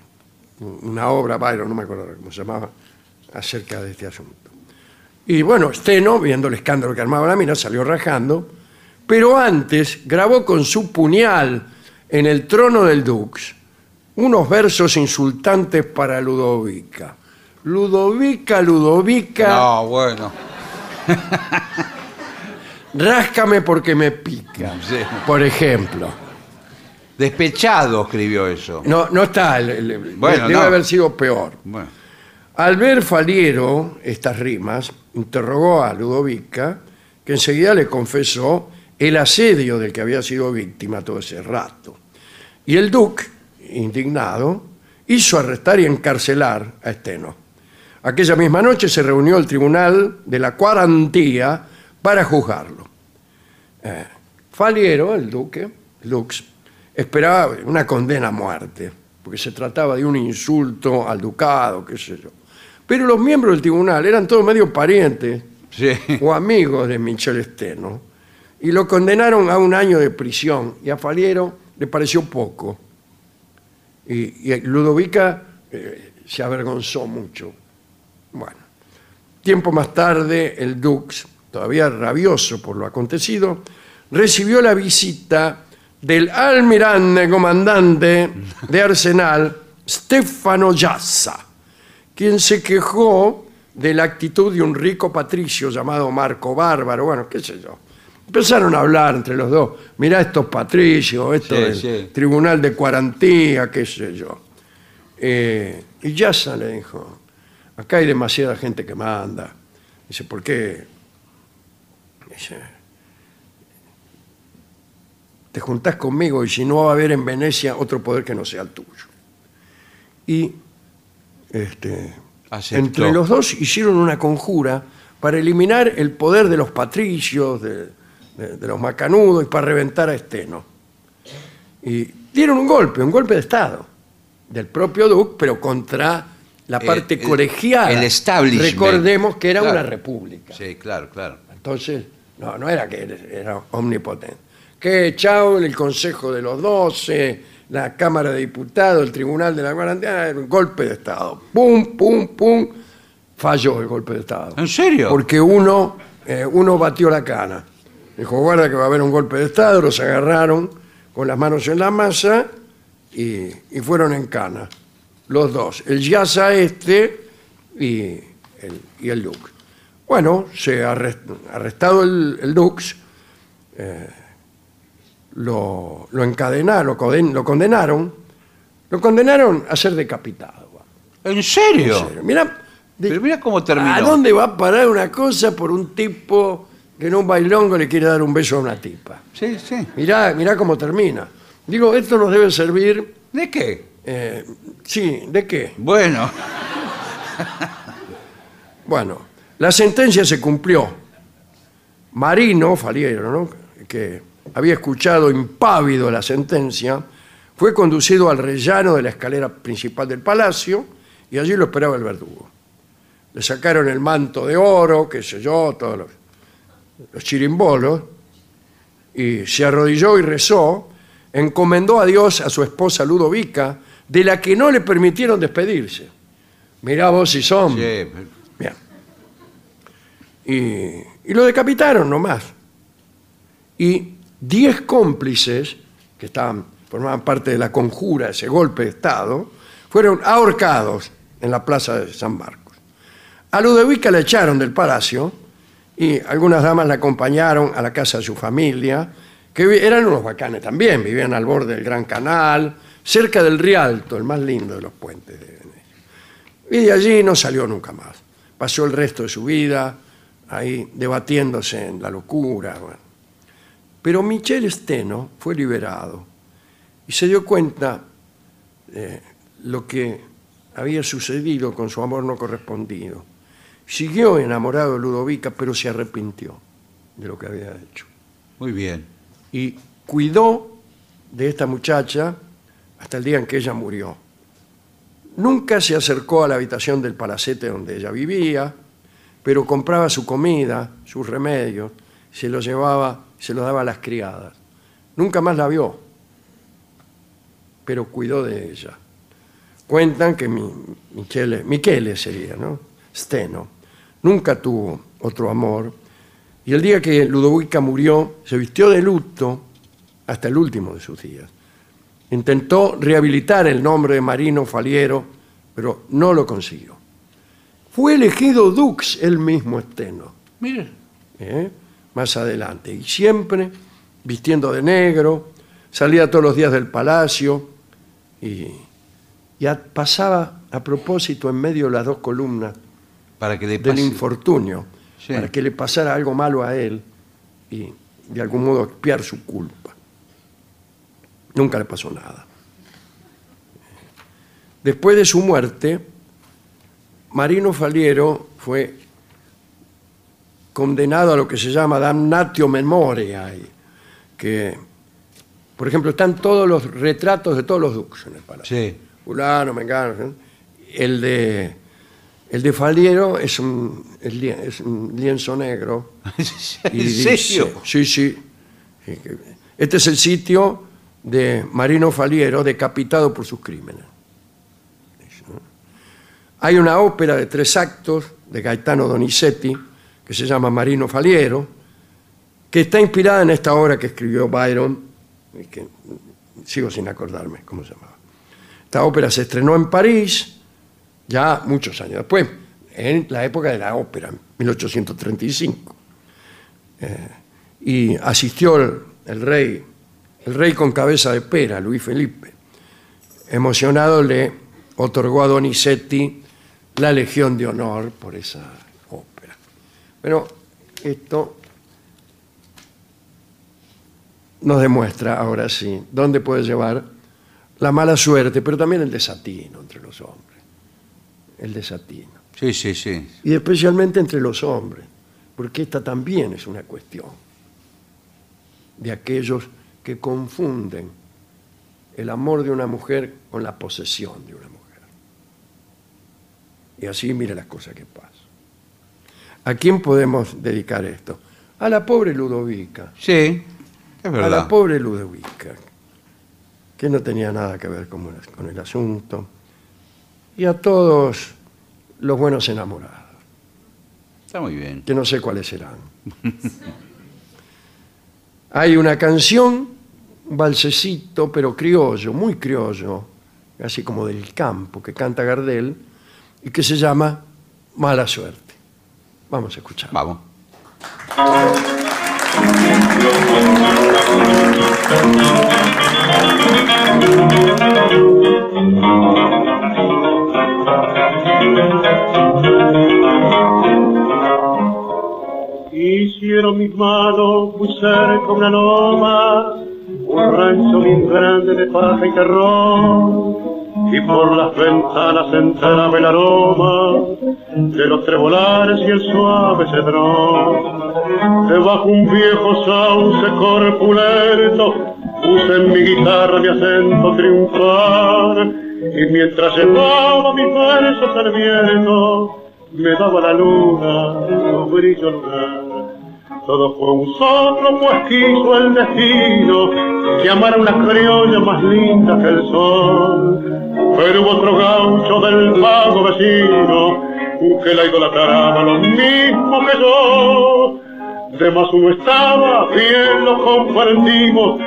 una obra, Byron, no me acuerdo cómo se llamaba, acerca de este asunto. Y bueno, Steno, viendo el escándalo que armaba la mina, salió rajando, pero antes grabó con su puñal en el trono del Dux unos versos insultantes para Ludovica. Ludovica, Ludovica, No, bueno. [laughs] ráscame porque me pica. Sí. Por ejemplo. Despechado escribió eso. No, no está, el- el- el- Bueno, debe no. haber sido peor. Bueno. Al ver Faliero estas rimas, interrogó a Ludovica, que enseguida le confesó el asedio del que había sido víctima todo ese rato. Y el duque, indignado, hizo arrestar y encarcelar a Esteno. Aquella misma noche se reunió el tribunal de la cuarantía para juzgarlo. Eh, Faliero, el duque, Lux, esperaba una condena a muerte, porque se trataba de un insulto al ducado, qué sé yo. Pero los miembros del tribunal eran todos medio parientes Sí. o amigos de Michel Esteno y lo condenaron a un año de prisión y a Faliero le pareció poco. Y, y Ludovica eh, se avergonzó mucho. Bueno, tiempo más tarde el Dux, todavía rabioso por lo acontecido, recibió la visita del almirante comandante de Arsenal, Stefano Yassa, quien se quejó de la actitud de un rico patricio llamado Marco Bárbaro, bueno, qué sé yo. Empezaron a hablar entre los dos, mirá estos patricios, esto Sí, del sí. tribunal de cuarantía, qué sé yo. Eh, y Yassa le dijo, acá hay demasiada gente que manda. Dice, ¿por qué? Dice, te juntás conmigo y si no va a haber en Venecia otro poder que no sea el tuyo. Y este, Aceptó. entre los dos hicieron una conjura para eliminar el poder de los patricios, de, de- de los macanudos y para reventar a Esteno. Y dieron un golpe, un golpe de Estado, del propio Duque, pero contra la Eh, parte el- colegiada. el establishment. Recordemos que era Claro. una república. Sí, claro, claro. Entonces, no, no era que era omnipotente. Que chao, el Consejo de los Doce, la Cámara de Diputados, el Tribunal de la Cuarentena, era un golpe de Estado. Pum, pum, pum. Falló el golpe de Estado. ¿En serio? Porque uno, eh, uno batió la cana. Dijo, guarda que va a haber un golpe de Estado, los agarraron con las manos en la masa y, y fueron en cana. Los dos, el Yasa este y el, y el Lux. Bueno, se arrest- arrestado el, el Lux, eh, lo, lo encadenaron, lo, condenaron, lo condenaron a ser decapitado. ¿En serio? En serio. Mira, de- Pero mira cómo terminó. ¿A dónde va a parar una cosa por un tipo que en un bailongo le quiere dar un beso a una tipa? Sí, sí. Mirá, mirá cómo termina. Digo, esto nos debe servir. ¿De qué? eh, sí, ¿de qué? Bueno, [laughs] Bueno, la sentencia se cumplió. Marino, Faliero, ¿no? que había escuchado impávido la sentencia, fue conducido al rellano de la escalera principal del palacio y allí lo esperaba el verdugo. Le sacaron el manto de oro, qué sé yo, todos los, los chirimbolos, y se arrodilló y rezó, encomendó a Dios a su esposa Ludovica, de la que no le permitieron despedirse. Mirá vos si son. sí, Bien. Y, y lo decapitaron nomás. Y diez cómplices, que formaban parte de la conjura, ese golpe de Estado, fueron ahorcados en la plaza de San Marcos. A Ludovica la echaron del palacio y algunas damas la acompañaron a la casa de su familia, que eran unos bacanes también, vivían al borde del Gran Canal, cerca del Rialto, el más lindo de los puentes de Venecia. Y de allí no salió nunca más. Pasó el resto de su vida ahí debatiéndose en la locura. Pero Michel Steno fue liberado y se dio cuenta de lo que había sucedido con su amor no correspondido. Siguió enamorado de Ludovica, pero se arrepintió de lo que había hecho muy bien. y cuidó de esta muchacha hasta el día en que ella murió. Nunca se acercó a la habitación del palacete donde ella vivía, pero compraba su comida, sus remedios, se los llevaba, se los daba a las criadas. Nunca más la vio, pero cuidó de ella. Cuentan que mi, Michele, Michele sería, ¿no? Steno, nunca tuvo otro amor y el día que Ludovica murió, se vistió de luto hasta el último de sus días. Intentó rehabilitar el nombre de Marino Faliero, pero no lo consiguió. Fue elegido Dux el mismo Esteno, Mire, ¿eh? Más adelante, y siempre vistiendo de negro, salía todos los días del palacio y, y a- pasaba a propósito en medio de las dos columnas para que le del pase. infortunio, Sí. para que le pasara algo malo a él y de algún modo expiar su culpa. Nunca le pasó nada. Después de su muerte, Marino Faliero fue condenado a lo que se llama damnatio memoriae, que, por ejemplo, están todos los retratos de todos los duques en el palacio. Sí. Fulano, Mengano, ¿eh? el de el de Faliero es un, es lienzo negro. [laughs] ¿En y dice- serio? sí, sí. Este es el sitio de Marino Faliero decapitado por sus crímenes. Hay una ópera de tres actos de Gaetano Donizetti que se llama Marino Faliero, que está inspirada en esta obra que escribió Byron, y que sigo sin acordarme cómo se llamaba. Esta ópera se estrenó en París ya muchos años después, en la época de la ópera, 1835. Eh, y asistió el, el rey, el rey con cabeza de pera, Luis Felipe. Emocionado le otorgó a Donizetti la Legión de Honor por esa. Pero esto nos demuestra ahora sí dónde puede llevar la mala suerte, pero también el desatino entre los hombres. El desatino. Sí, sí, sí. Y especialmente entre los hombres, porque esta también es una cuestión de aquellos que confunden el amor de una mujer con la posesión de una mujer. Y así mire las cosas que pasan. ¿A quién podemos dedicar esto? A la pobre Ludovica. Sí, es A verdad. la pobre Ludovica, que no tenía nada que ver con, con el asunto. Y a todos los buenos enamorados, Está muy bien. que no sé cuáles serán. [laughs] Hay una canción, un balsecito, pero criollo, muy criollo, así como del campo, que canta Gardel, y que se llama Mala Suerte. Vamos a escuchar. Vamos. Hicieron mis manos muy cerca una loma, un rancho bien grande de paja y terror, y por las ventanas entraba el aroma de los trebolares y el suave cedrón. Debajo un viejo sauce corpulento, puse en mi guitarra mi acento triunfar, y mientras llevaba mis versos al viento, me daba la luna su brillo lunar. Todo fue un soplo, pues quiso el destino que amara una criolla más linda que el sol. Pero otro gaucho del vago vecino que la idolatraba lo mismo que yo. De más uno estaba, bien lo comprendimos,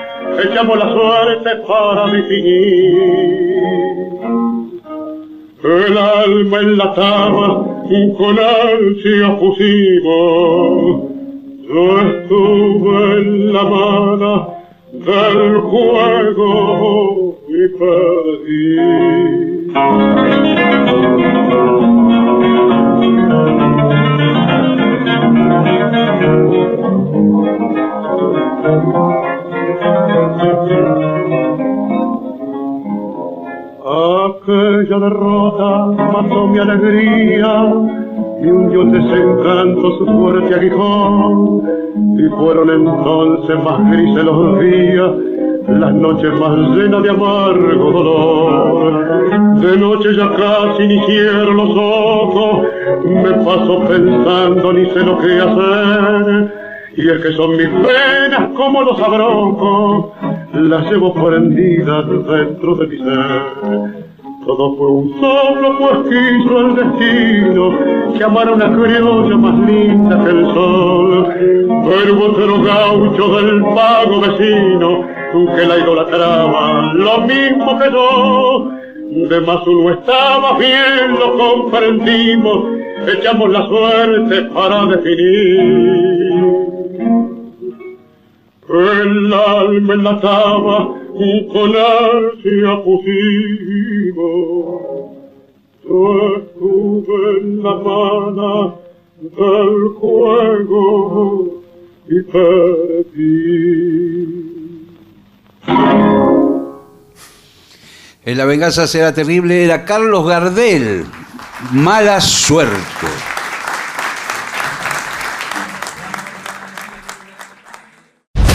echamos la suerte para definir. El alma enlatada con ansia pusimos. Yo estuve en la mano del juego y perdí. Aquella derrota mató mi alegría y hundió desencanto su fuerte aguijón. Y fueron entonces más grises los días, las noches más llenas de amargo dolor. De noche ya casi ni cierro los ojos, me paso pensando ni sé lo que hacer. Y es que son mis penas como los abrojos, las llevo prendidas dentro de mi ser. Todo fue un soplo, pues quiso el destino que amara una criolla más linda que el sol. Otro gaucho del pago vecino que la idolatraba, lo mismo que yo. De más uno estaba bien, lo comprendimos, echamos la suerte para definir. El alma enlataba con ansia pusimos. Yo estuve en la mano del juego y perdí. En La venganza será terrible era Carlos Gardel. Mala suerte.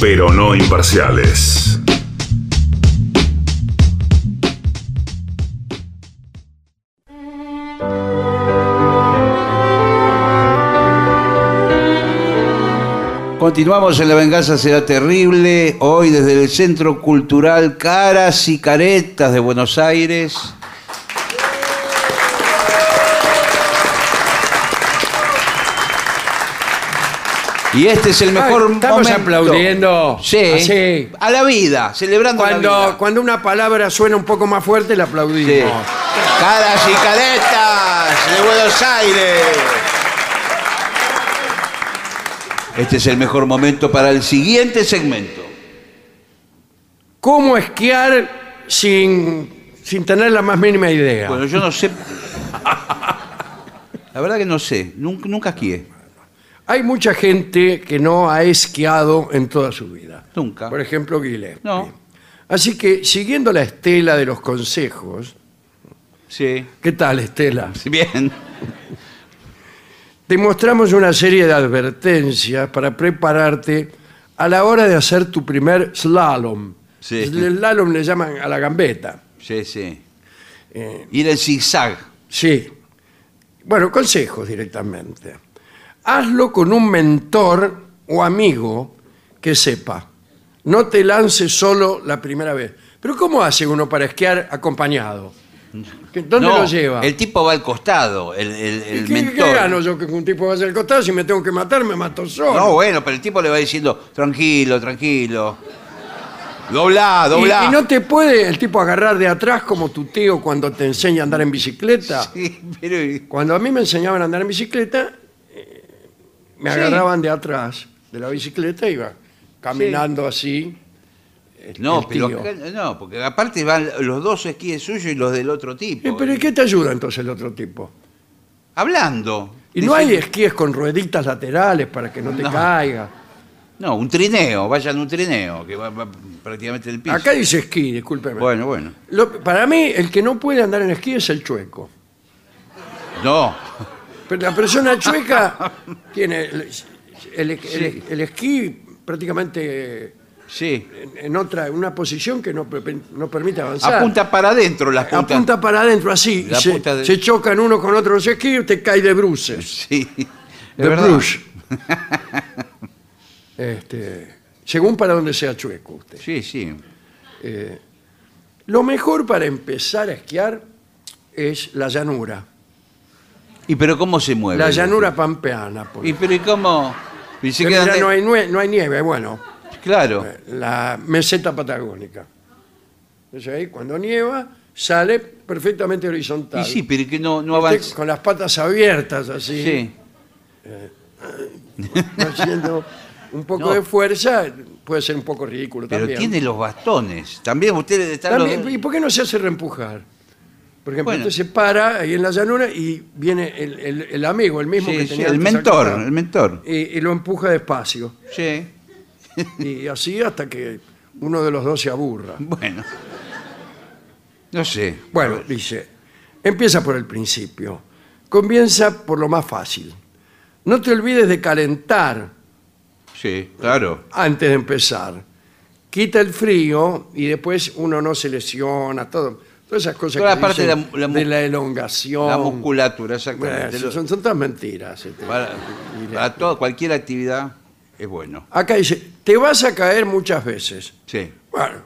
Pero no imparciales. Continuamos en La Venganza Será Terrible, hoy desde el Centro Cultural Caras y Caretas de Buenos Aires. Y este es el mejor Ay, estamos momento. aplaudiendo. Sí, Así. a la vida, celebrando la Cuando, vida. cuando una palabra suena un poco más fuerte, la aplaudimos. Sí. Caras y Caretas de Buenos Aires. Este es el mejor momento para el siguiente segmento. ¿Cómo esquiar sin, sin tener la más mínima idea? Bueno, yo no sé. La verdad que no sé. Nunca, nunca esquié. Hay mucha gente que no ha esquiado en toda su vida. Nunca. Por ejemplo, Gillespie. No. Así que, siguiendo la estela de los consejos, Sí. ¿qué tal, Estela? Bien. Te mostramos una serie de advertencias para prepararte a la hora de hacer tu primer slalom. Sí. El slalom le llaman a la gambeta. Sí, sí. Eh, Ir en zigzag. Sí. Bueno, consejos directamente. Hazlo con un mentor o amigo que sepa. No te lances solo la primera vez. Pero ¿cómo hace uno para esquiar acompañado? ¿Qué- ¿Dónde No, lo lleva? El tipo va al costado, el, el, el ¿Y ¿Qué, mentor. qué gano yo que un tipo vaya al costado? Si me tengo que matar, me mato solo. No, bueno, pero el tipo le va diciendo, tranquilo, tranquilo. Dobla, Y- dobla. Y, no te puede el tipo agarrar de atrás como tu tío cuando te enseña a andar en bicicleta. [laughs] Sí, pero... Cuando a mí me enseñaban a andar en bicicleta, me agarraban de atrás de la bicicleta y iba caminando así. el- No, el pero tío. acá- no, porque aparte van los dos esquíes suyos y los del otro tipo. Eh, pero ¿y qué te ayuda entonces el otro tipo? Hablando. Y no hay esquíes con rueditas laterales para que no te No. caiga. No, un trineo, vayan un trineo, que va, va prácticamente en el piso. Acá dice esquí, discúlpeme. Bueno, bueno. Lo- para mí, el que no puede andar en esquí es el chueco. No, Pero la persona chueca [laughs] tiene el, el- el- el esquí prácticamente sí. en, en otra, en una posición que no, no permite avanzar. Apunta para adentro las puntas. Apunta para adentro así, y La se, punta de- se chocan uno con otro los esquís y usted cae de bruces. [laughs] Sí. De Es verdad. bruce. [laughs] Este, según para donde sea chueco usted. Sí, sí. Lo mejor para empezar a esquiar es la llanura. ¿Y pero cómo se mueve? La llanura pampeana. por ¿Y pero y cómo? Y se Pero quedan ya de- no hay, nue- no hay nieve, bueno, Claro. la meseta patagónica. Entonces ahí cuando nieva sale perfectamente horizontal. Y sí, pero que no, no Usted avanza. Con las patas abiertas así, Sí. haciendo un poco [laughs] No. de fuerza, puede ser un poco ridículo Pero también. tiene los bastones. También ustedes están También, ¿Y por qué no se hace reempujar? Por ejemplo, Bueno. usted se para ahí en la llanura y viene el, el- el amigo, el mismo Sí, que sí, tenía el antes mentor, el mentor. Y, y lo empuja despacio. Sí. [laughs] Y así hasta que uno de los dos se aburra. Bueno. No sé. Bueno, dice, empieza por el principio. Comienza por lo más fácil. No te olvides de calentar Sí, claro. antes de empezar. Quita el frío y después uno no se lesiona, todo. Todas esas cosas Toda que la parte dicen de la- la mu- de la elongación. La musculatura, Bueno, exactamente. Lo- son, todas mentiras. este. Para, para toda, cualquier actividad es bueno. Acá dice, te vas a caer muchas veces. Sí. Bueno,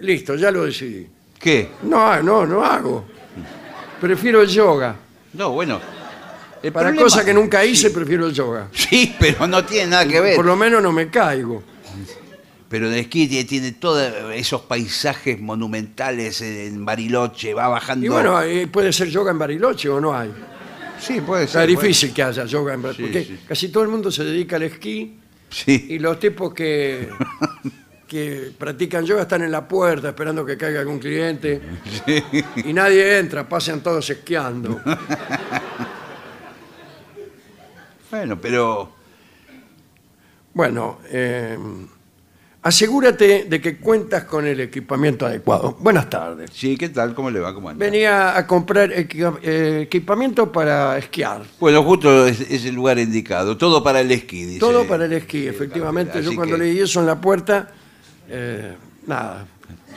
listo, ya lo decidí. ¿Qué? No, no, no hago. Prefiero el yoga. No, bueno. El Para problema- cosas que nunca hice, prefiero el yoga. Sí, pero no tiene nada que ver. Por lo menos no me caigo. Pero en el esquí tiene, tiene todos esos paisajes monumentales en Bariloche, va bajando. Y bueno, eh, puede ser yoga en Bariloche o no hay. sí, puede Está ser. difícil que haya yoga en Bariloche, Sí, porque sí. casi todo el mundo se dedica al esquí Sí. y los tipos que, [laughs] que practican yoga están en la puerta esperando que caiga algún cliente y nadie entra, pasan todos esquiando. [laughs] Bueno, pero Bueno, eh, asegúrate de que cuentas con el equipamiento adecuado. Buenas tardes. sí, ¿qué tal? ¿Cómo le va? ¿Cómo anda? Venía a comprar equi- eh, equipamiento para esquiar. Bueno, justo es, es el lugar indicado. Todo para el esquí, dice. Todo para el esquí, efectivamente. Yo Así cuando que- leí eso en la puerta, eh, nada.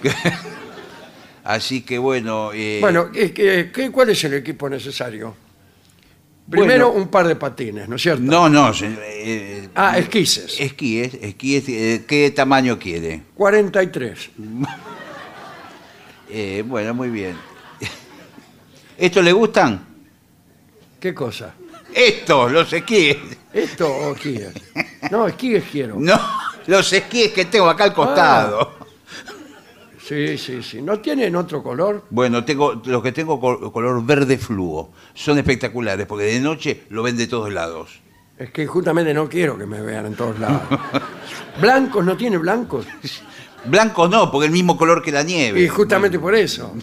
[laughs] Así que bueno. eh, Bueno, ¿qué- qué- qué- ¿cuál es el equipo necesario? Primero Bueno. un par de patines, ¿no es cierto? No, no. eh, Ah, esquises. esquí, es- esquí es- eh, ¿Qué tamaño quiere? 43. [laughs] Eh, bueno, muy bien. [laughs] ¿Estos le gustan? ¿Qué cosa? Estos, los esquíes. ¿Esto o esquíes? No, esquíes quiero. [laughs] No, los esquíes que tengo acá al costado. Sí, sí, sí. ¿No tienen otro color? Bueno, tengo los que tengo col- color verde fluo. Son espectaculares porque de noche lo ven de todos lados. Es que justamente no quiero que me vean en todos lados. [laughs] ¿Blancos no tiene blancos? [laughs] Blanco no, porque es el mismo color que la nieve. Y justamente por eso.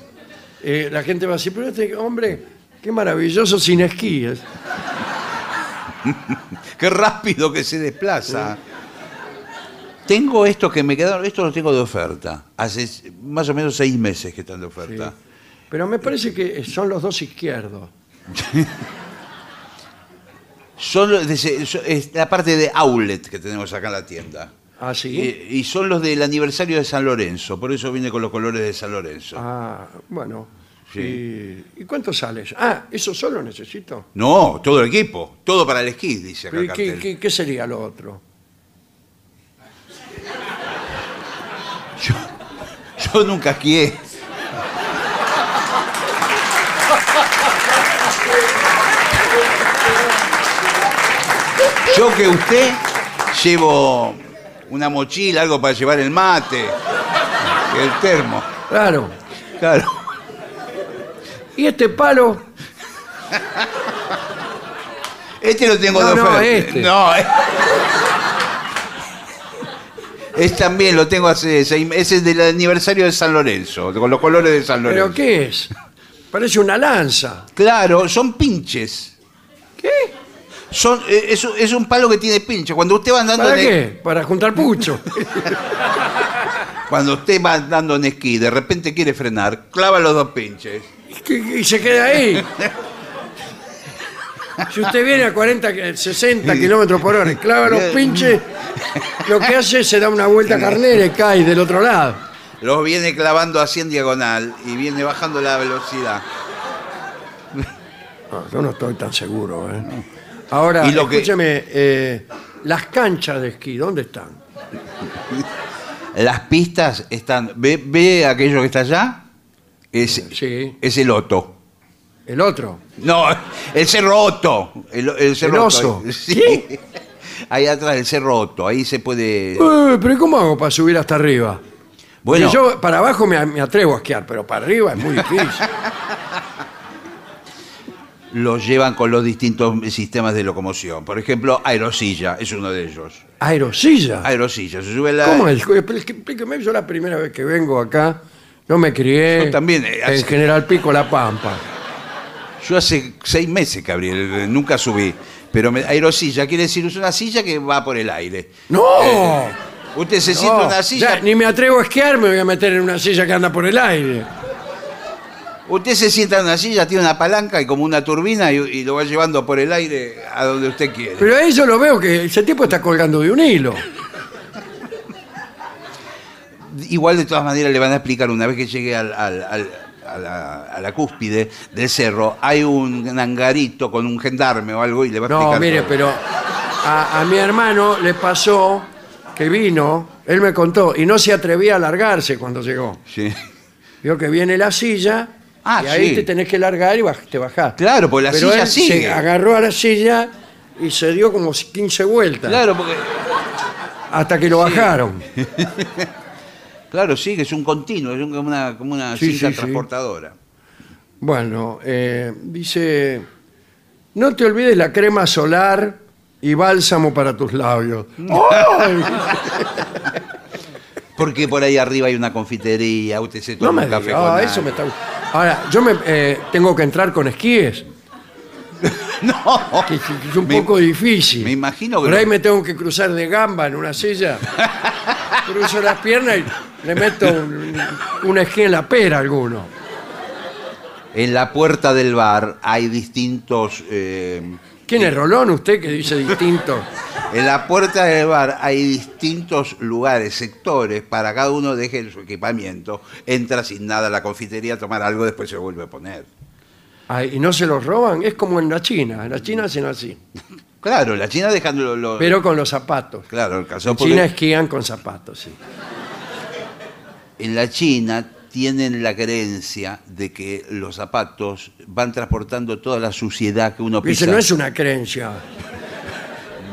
Eh, la gente va a decir, pero este hombre, qué maravilloso sin esquíes. [laughs] Qué rápido que se desplaza. Tengo estos que me quedaron, estos los tengo de oferta. Hace más o menos seis meses que están de oferta. Pero me parece que son los dos izquierdos. [laughs] Son los de es la parte de outlet que tenemos acá en la tienda. Ah, sí. Y, y son los del aniversario de San Lorenzo, por eso viene con los colores de San Lorenzo. Ah, bueno. Sí. ¿Y, ¿y cuánto sale? eso? Ah, ¿eso solo necesito? No, todo el equipo, todo para el esquí, dice acá ¿Pero el ¿y qué, cartel. qué- qué sería lo otro? Yo nunca esquié. Yo que usted llevo una mochila, algo para llevar el mate, el termo. Claro. Claro. ¿Y este palo? Este lo tengo No, de no, oferta. este. No, es... es también, lo tengo hace seis meses. Es el del aniversario de San Lorenzo, con los colores de San Lorenzo. ¿Pero qué es? Parece una lanza. Claro, son pinches. ¿Qué? Son, eh, es, un- es un palo que tiene pinche. Cuando usted va andando ¿Para en qué? Para juntar pucho. [laughs] cuando usted va andando en esquí, de repente quiere frenar, clava los dos pinches. y se queda ahí. [laughs] Si usted viene a 40, que- 60 kilómetros por hora y clava los pinches, lo que hace es se da una vuelta carnera y cae del otro lado. Los viene clavando así en diagonal y viene bajando la velocidad. No, yo no estoy tan seguro. ¿eh? Ahora, Y lo que- escúcheme, eh, las canchas de esquí, ¿dónde están? Las pistas están. ¿Ve, ve aquello que está allá? Es, Sí. es el Otto. El otro. No, el Cerro Otto. El, el Cerro ¿El Otto. oso? Sí. [laughs] Ahí atrás, el Cerro Otto. Ahí se puede. Eh, pero ¿y ¿cómo hago para subir hasta arriba? Bueno, Porque yo para abajo me, me atrevo a esquiar, pero para arriba es muy difícil. [laughs] los llevan con los distintos sistemas de locomoción. Por ejemplo, Aerosilla es uno de ellos. Aerosilla. Aerosilla, se sube la. ¿Cómo es? Explíqueme, yo la primera vez que vengo acá, yo me crié Yo también, eh, en hace- General Pico La Pampa. Yo hace seis meses que abrí, eh, nunca subí. Pero me- aerosilla quiere decir es una silla que va por el aire. ¡No! Eh, Usted se sienta en una silla. ya, ni me atrevo a esquiar, me voy a meter en una silla que anda por el aire. Usted se sienta en una silla, tiene una palanca y como una turbina y, y lo va llevando por el aire a donde usted quiere. Pero ahí yo lo veo que ese tipo está colgando de un hilo. Igual de todas maneras le van a explicar una vez que llegue al- al- al- a, la, a la cúspide del cerro, hay un hangarito con un gendarme o algo y le va a explicar. No, mire, todo. pero a, a mi hermano le pasó que vino, él me contó, y no se atrevía a largarse cuando llegó. Sí. Vio que viene la silla Ah, y ahí sí. te tenés que largar y baj- te bajás. Claro, porque la Pero silla él sigue. se agarró a la silla y se dio como 15 vueltas. Claro, porque hasta que lo bajaron. [laughs] Claro, sí, que es un continuo, es un- como una, como una Sí, cinta sí, sí. transportadora. Bueno, eh, dice, no te olvides la crema solar y bálsamo para tus labios. ¡Ay! [laughs] Porque por ahí arriba hay una confitería, usted se toma No me un café diga, con ah, eso me está... Ahora, yo me eh, tengo que entrar con esquíes. [laughs] No, que, que es un Me- poco difícil. me imagino que Por ahí me tengo que cruzar de gamba en una silla. [laughs] Cruzo las piernas y le meto un, un esquí en la pera a alguno. en la puerta del bar hay distintos... eh, ¿Quién es Rolón usted que dice distinto? [laughs] en la puerta del bar hay distintos lugares, sectores, para cada uno deje su equipamiento, entra sin nada a la confitería a tomar algo, después se vuelve a poner. ¿Y no se los roban? Es como en la China. En la China hacen así. Claro, la China dejando los... Pero con los zapatos. Claro, el En calzón porque China esquían con zapatos, sí. en la China tienen la creencia de que los zapatos van transportando toda la suciedad que uno Dice, pisa. no es una creencia.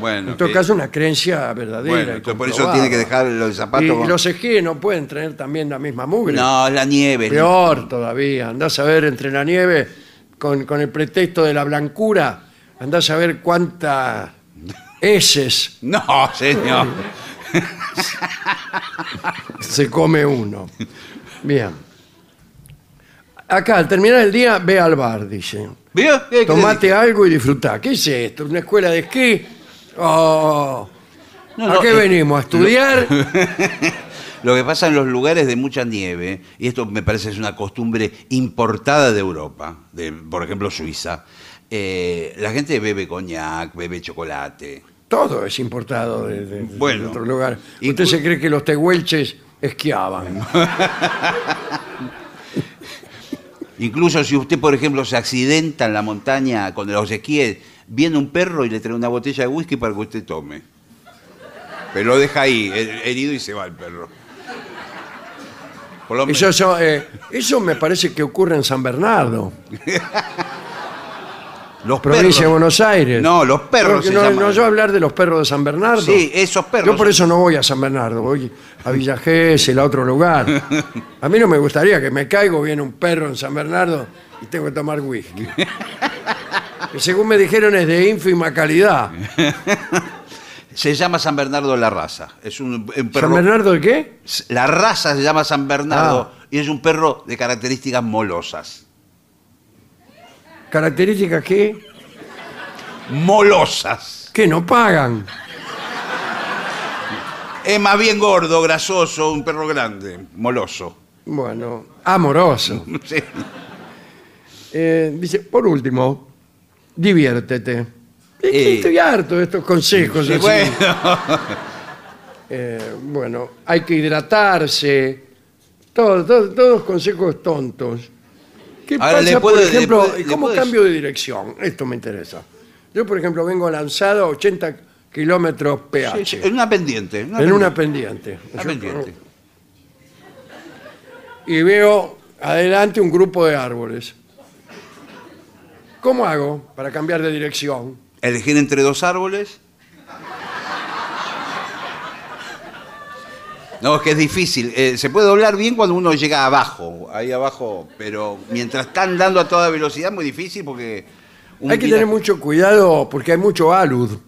Bueno, En todo que- caso, una creencia verdadera. bueno, y entonces por eso comprobada. tiene que dejar los zapatos. Y, con- los esquíes no pueden tener también la misma mugre. No, la nieve. Peor todavía. Andás a ver entre la nieve, con, con el pretexto de la blancura, andás a ver cuántas heces [laughs] No, señor. [laughs] se come uno. Bien. Acá, al terminar el día, ve al bar, dice. ¿Vio? ¿Qué- qué Tomate algo y disfrutá. ¿Qué es esto? ¿Una escuela de esquí? Oh, No, ¿A no, qué eh, venimos? ¿A estudiar? [laughs] Lo que pasa en los lugares de mucha nieve, y esto me parece es una costumbre importada de Europa, de, por ejemplo Suiza, eh, la gente bebe coñac, bebe chocolate. Todo es importado de, de- de Bueno. otro lugar. ¿Usted se cree que los tehuelches esquiaban? [laughs] Incluso si usted, por ejemplo, se accidenta en la montaña con los esquíes, viene un perro y le trae una botella de whisky para que usted tome. Pero lo deja ahí, her- herido, y se va el perro. Por lo Eso, eso, eh, eso me parece que ocurre en San Bernardo, [laughs] los provincia de perros- Buenos Aires. No, los perros Porque se no, llaman. no, yo hablar de los perros de San Bernardo. Sí, esos perros. Yo por eso no voy a San Bernardo, voy a Villa Gesell, a otro lugar. [laughs] A mí no me gustaría que me caigo, viene un perro en San Bernardo y tengo que tomar whisky. [laughs] Que según me dijeron es de ínfima calidad. Se llama San Bernardo la raza. Es un, un perro. ¿San Bernardo de qué? La raza se llama San Bernardo Ah. y es un perro de características molosas. ¿Características qué? Molosas. Que no pagan. Es más bien gordo, grasoso, un perro grande, moloso. Bueno, amoroso. [laughs] Sí. Eh, dice, por último, diviértete. Es que Eh. Estoy harto de estos consejos. Sí, así. bueno. [laughs] Eh, bueno, hay que hidratarse. Todos, todos, todos consejos tontos. ¿Qué Ahora, pasa, le puedo- por le ejemplo, puedo- le cómo puedo cambio de dirección? Esto me interesa. Yo, por ejemplo, vengo lanzado a 80 kilómetros pH. Sí, sí, en una pendiente. en una pendiente. Una Yo- pendiente. y veo adelante un grupo de árboles. ¿Cómo hago para cambiar de dirección? Elegir entre dos árboles. No, es que es difícil. Eh, se puede doblar bien cuando uno llega abajo, ahí abajo, pero mientras están dando a toda velocidad, muy difícil porque... un Hay que tener mucho cuidado porque hay mucho alud.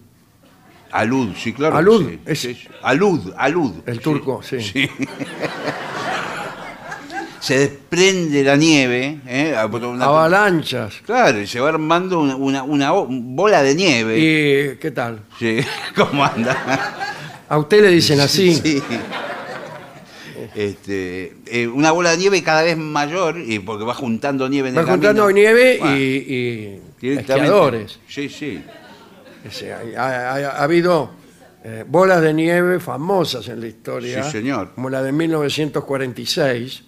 Alud, sí, claro. Alud, sí. es- Sí, sí. Alud, alud. El turco, sí. [laughs] Se desprende la nieve, ¿eh? Una- Avalanchas. Claro, y se va armando una, una- una o- bola de nieve. ¿Y qué tal? Sí, [laughs] ¿Cómo anda? A usted le dicen así. Sí. Este, eh, una bola de nieve cada vez mayor, y porque va juntando nieve en Va el juntando camino. nieve Bueno, y, y directamente. esquiadores. Sí, sí. Ha habido eh, bolas de nieve famosas en la historia. Sí, señor. Como la de 1946,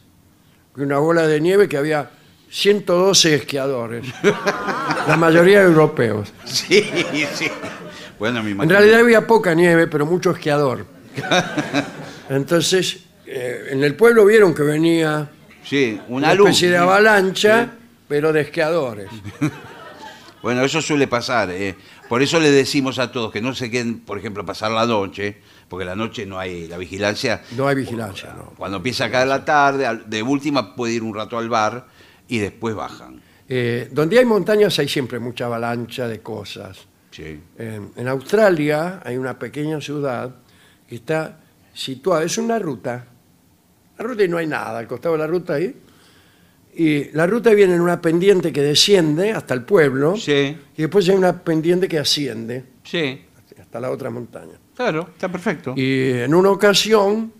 que una bola de nieve que había 112 esquiadores, la mayoría europeos. Sí, sí. Bueno, me En imagino. realidad había poca nieve, pero mucho esquiador. Entonces, eh, en el pueblo vieron que venía Sí, una especie de avalancha, pero de esquiadores. [laughs] Bueno, eso suele pasar. eh. Por eso le decimos a todos que no se queden, por ejemplo, pasar la noche, porque la noche no hay la vigilancia. No hay vigilancia, no. Cuando empieza a caer la tarde, de última puede ir un rato al bar y después bajan. Eh, donde hay montañas hay siempre mucha avalancha de cosas. Sí. En, en Australia hay una pequeña ciudad que está situada, es una ruta, la ruta y no hay nada, al costado de la ruta ahí, y la ruta viene en una pendiente que desciende hasta el pueblo, Sí, y después hay una pendiente que asciende sí, hasta la otra montaña. Claro, está perfecto. Y en una ocasión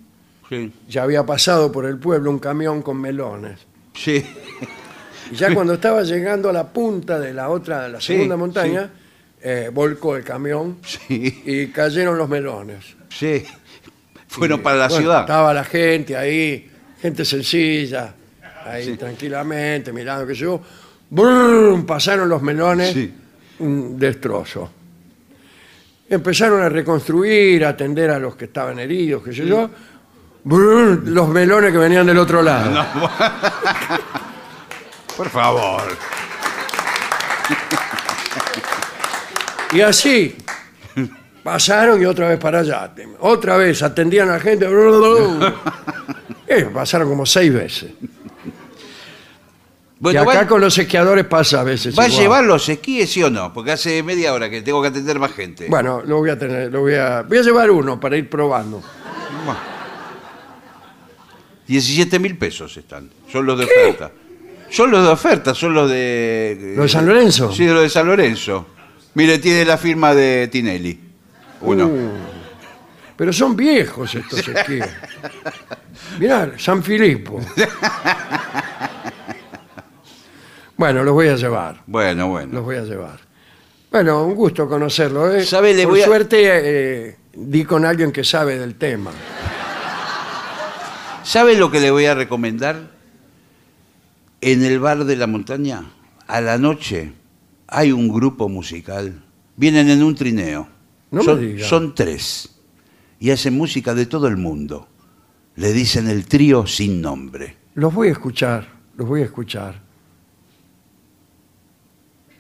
Sí, ya había pasado por el pueblo un camión con melones. sí, Y ya cuando estaba llegando a la punta de la otra, de la Sí, segunda montaña, eh, volcó el camión sí, y cayeron los melones. sí. Fueron Y, para la bueno, ciudad. Estaba la gente ahí, gente sencilla, ahí tranquilamente, mirando que yo. ¡brum! pasaron los melones, Sí. un destrozo. Empezaron a reconstruir, a atender a los que estaban heridos, qué sé yo. ¡brum! los melones que venían del otro lado. Por favor. Y así pasaron y otra vez para allá. Otra vez atendían a la gente. [laughs] Eh, pasaron como seis veces. Bueno, y acá ¿va, con los esquiadores pasa a veces. ¿va a igual. llevar los esquíes, sí o no? Porque hace media hora que tengo que atender más gente. Bueno, lo voy a tener, lo voy a, voy a llevar uno para ir probando. 17 mil pesos están. Son los de oferta. Son los de oferta, son los de. ¿Los de San Lorenzo? Sí, los de San Lorenzo. Mire, tiene la firma de Tinelli. Uno. Uh, pero son viejos estos [laughs] esquíes. Mirá, San Filipo. [laughs] Bueno, los voy a llevar. Bueno, bueno. Los voy a llevar. Bueno, un gusto conocerlo. ¿eh? ¿Sabe? Le Por voy a- suerte eh, di con alguien que sabe del tema. ¿Sabe lo que le voy a recomendar? En el bar de la montaña, a la noche, hay un grupo musical. Vienen en un trineo. No me son, diga. son tres. Y hacen música de todo el mundo. Le dicen el trío sin nombre. Los voy a escuchar, los voy a escuchar.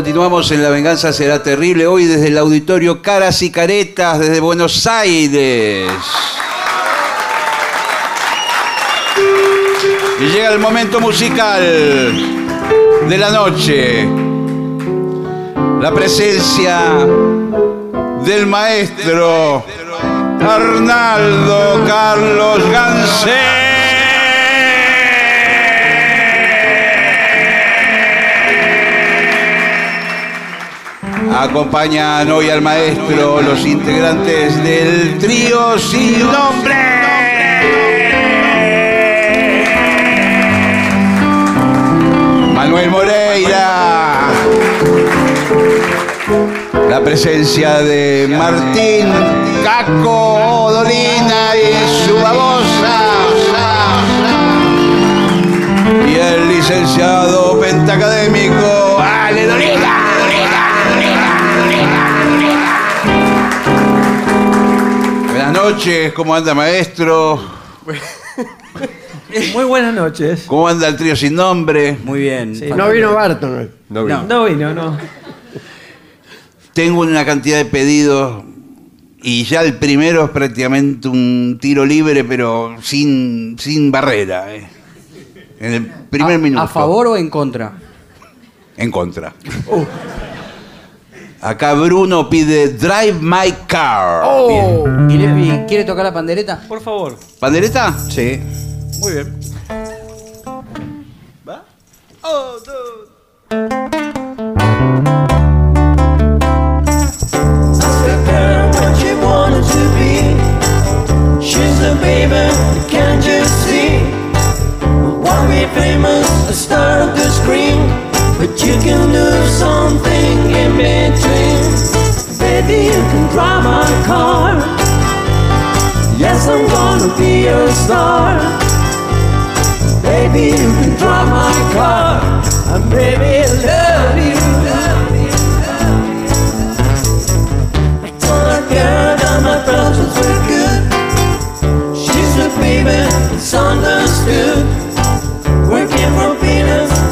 Continuamos en La Venganza Será Terrible, hoy desde el auditorio Caras y Caretas, desde Buenos Aires. Y llega el momento musical de la noche. La presencia del maestro Arnaldo Carlos Gansé. Acompañan hoy al maestro los integrantes del trío sin nombre. Manuel Moreira. La presencia de Martín Caco Dolina y su babosa. Y el licenciado pentacadémico noches, ¿cómo anda maestro? [laughs] Muy buenas noches. ¿Cómo anda el trío sin nombre? Muy bien. No vino Barton. No, no vino, no. Tengo una cantidad de pedidos y ya el primero es prácticamente un tiro libre, pero sin, sin barrera. eh. En el primer ¿A, minuto. ¿A favor o en contra? En contra. Acá Bruno pide Drive My Car. ¡Oh! ¿Quiere, y- quiere tocar la pandereta? Por favor. ¿Pandereta? Sí. Muy bien. what she wanted to be. She's a baby, can't you see? Won't be famous, a star of the screen, you can do something in between. Baby, you can drive my car. Yes, I'm gonna be a star. Baby, you can drive my car. And baby, I love you, love you, love you. I told that good. She's a baby, it's understood.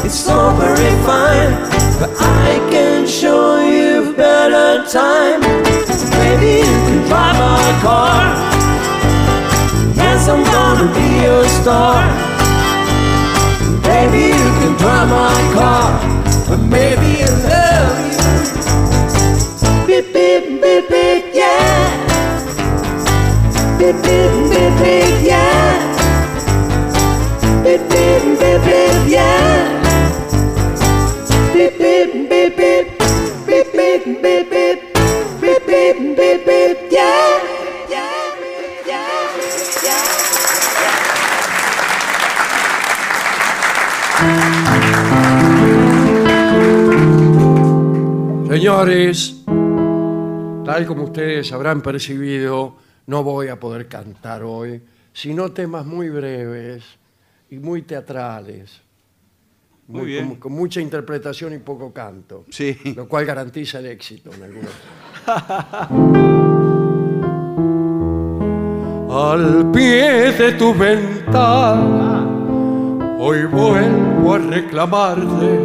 It's all very fine. But I can show you better time. Baby, you can drive my car. Yes, I'm gonna be your star. Baby, you can drive my car. But maybe I love you. Beep, beep, beep, beep, yeah. Beep, beep, beep, beep, yeah. Beep, beep, beep, beep, yeah. Señores, tal como ustedes habrán percibido, no voy a poder cantar hoy, sino temas muy breves y muy teatrales. Muy bien. Con, con mucha interpretación y poco canto. Sí. Lo cual garantiza el éxito en algunos. [laughs] Al pie de tu ventana, hoy vuelvo a reclamarte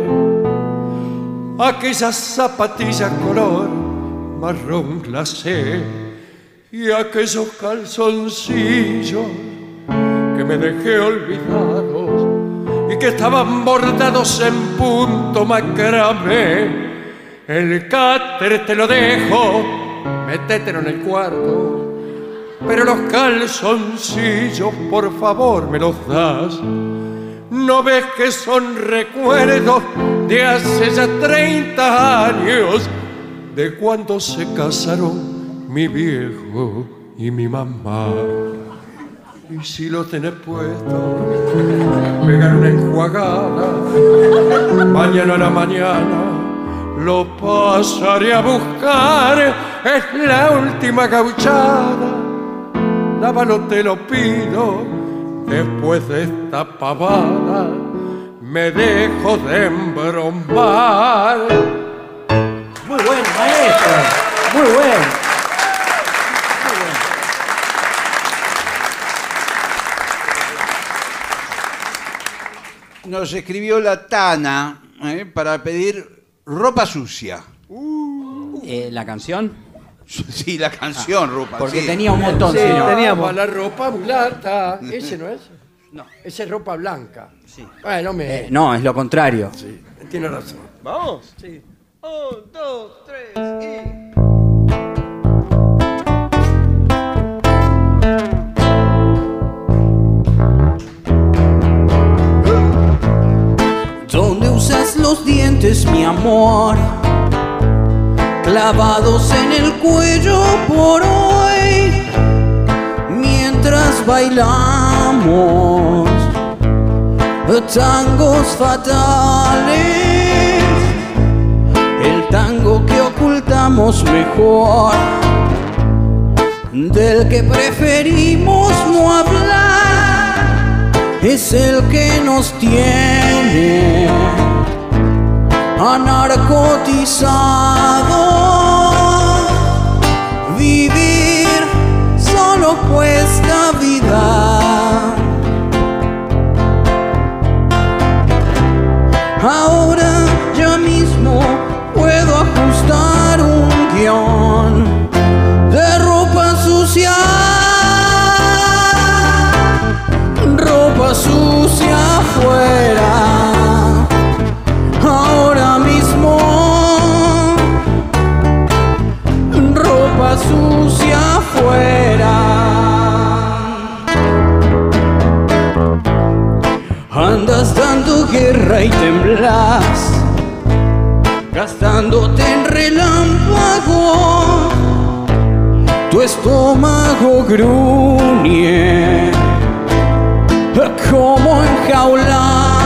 aquellas zapatillas color marrón glacé y aquellos calzoncillos que me dejé olvidados y que estaban bordados en punto macramé. El cáter te lo dejo, métetelo en el cuarto. Pero los calzoncillos, por favor, me los das. ¿No ves que son recuerdos de hace ya 30 años? De cuando se casaron mi viejo y mi mamá. Y si lo tenés puesto, pegar una enjuagada. Mañana a la mañana lo pasaré a buscar. Es la última gauchada. Lávalo, te lo pido. Después de esta pavada, me dejo de embromar. Muy bueno, maestro. Muy bueno. Nos escribió la Tana ¿eh? para pedir ropa sucia. Eh, ¿La canción? [laughs] Sí, la canción, ropa. Porque sí. tenía un montón, Sí, señor. teníamos la ropa mulata. [laughs] Ese no es. No. Esa es ropa blanca. Sí. Bueno, me. Eh, no, es lo contrario. Sí, tiene razón. ¿Vamos? Sí. Un, dos, tres y... los dientes, mi amor? Clavados en el cuello por hoy, mientras bailamos tangos fatales. El tango que ocultamos mejor, del que preferimos no hablar es el que nos tiene anarcotizados. Vivir solo cuesta vida. Ahora tierra y temblas, gastándote en relámpagos. Tu estómago gruñe como enjaulado.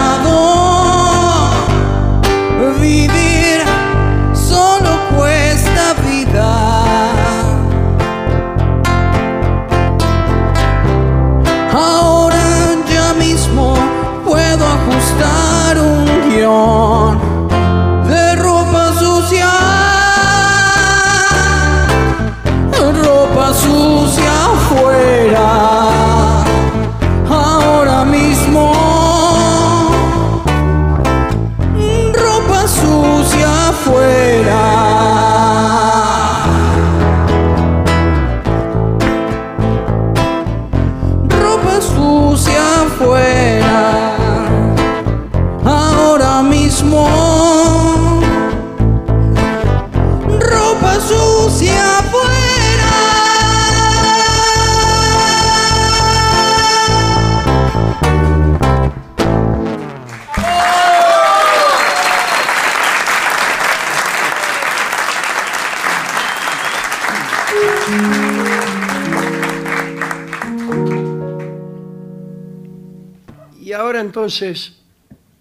Entonces,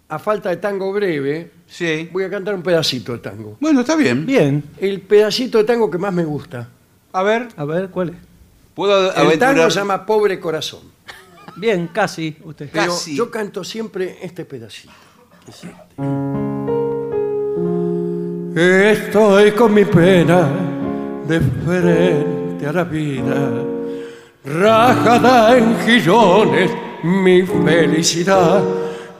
a falta de tango breve, voy a cantar un pedacito de tango. Bueno, está bien. Bien. El pedacito de tango que más me gusta. A ver. A ver, ¿cuál es? ¿Puedo El tango se llama Pobre Corazón. Bien, casi. Usted. Pero yo canto siempre este pedacito. Estoy con mi pena de frente a la vida, rajada en girones mi felicidad,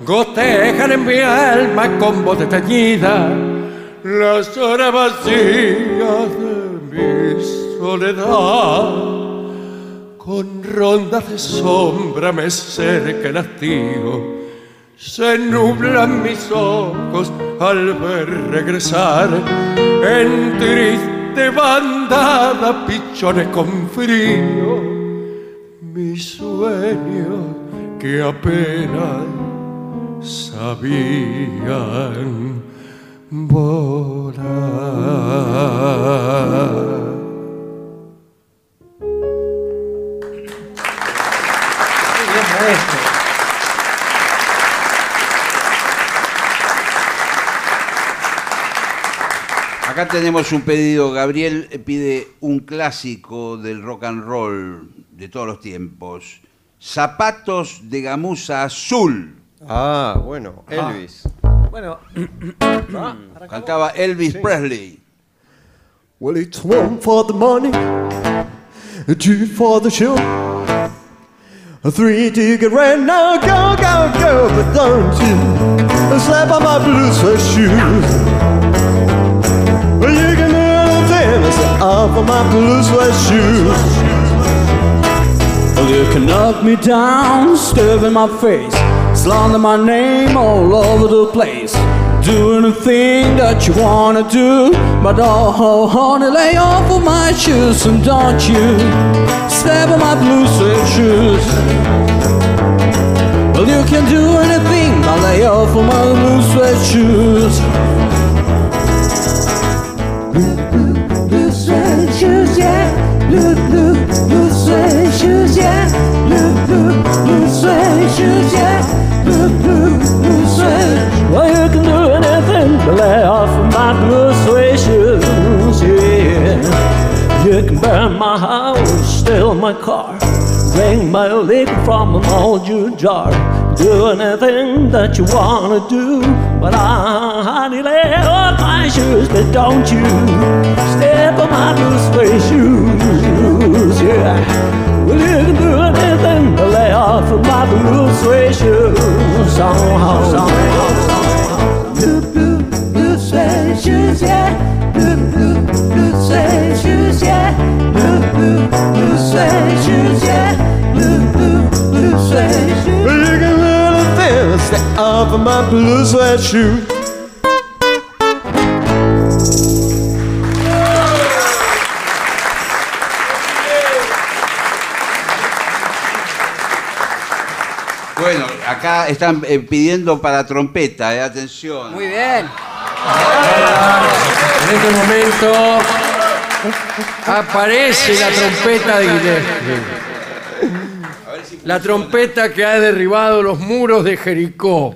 gotejan en mi alma con voz desteñida las horas vacías de mi soledad. Con rondas de sombra me cerca el hastío, se nublan mis ojos al ver regresar en triste bandada pichones con frío, mis sueños que apenas sabían volar. Acá tenemos un pedido. Gabriel pide un clásico del rock and roll de todos los tiempos. Zapatos de gamuza azul. Ah, bueno, Ah. Elvis. Bueno, [clears throat] Cantaba Elvis Presley. Well, it's one for the money, two for the show, three to get ready now, go, go, go, but don't you slap on my blue sweat shoes. Well, you can do anything that's off of my blue sweat shoes. Well, you can knock me down, stab in my face, slander my name all over the place. Do anything that you wanna do, but oh, oh, honey, lay off of my shoes and don't you step on my blue suede shoes. Well, you can do anything, but lay off of my blue suede shoes. Shoes, yeah. Blue, blue, blue suede. Well, you can do anything to lay off of my blue suede shoes, yeah. You can burn my house, steal my car, drink my liquor from an old juice jar. Do anything that you wanna do, but I, honey, lay off my shoes, but don't you step on my blue suede shoes, yeah. Well, you can do anything lay off of my blue suede shoes, somehow, somehow. Blue, blue, blue suede shoes, yeah. Blue, blue, blue suede shoes, yeah. Blue, blue, blue suede shoes, yeah. Blue, blue, blue suede shoes. Well, you can do anything that's the off of my blue sweat shoes. Acá están eh, pidiendo para trompeta, eh, atención. Muy bien. En este momento aparece la trompeta de Guillermo. La trompeta que ha derribado los muros de Jericó.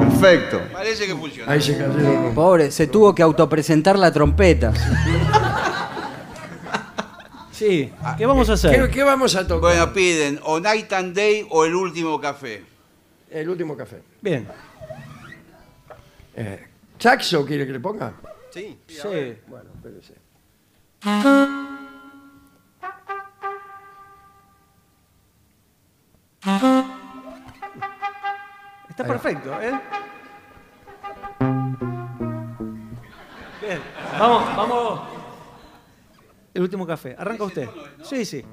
Perfecto. Parece que funciona. Ahí se cayeron Pobre, se tuvo que autopresentar la trompeta. Sí, ¿qué vamos a hacer? ¿Qué, qué vamos a tocar? Bueno, piden o Night and Day o el último café. El último café. Bien. Eh, ¿Saxo quiere que le ponga? Sí. Sí. Bueno, espérese. Está perfecto, ¿eh? Bien. Vamos, vamos. El último café. Arranca usted. Sí, sí.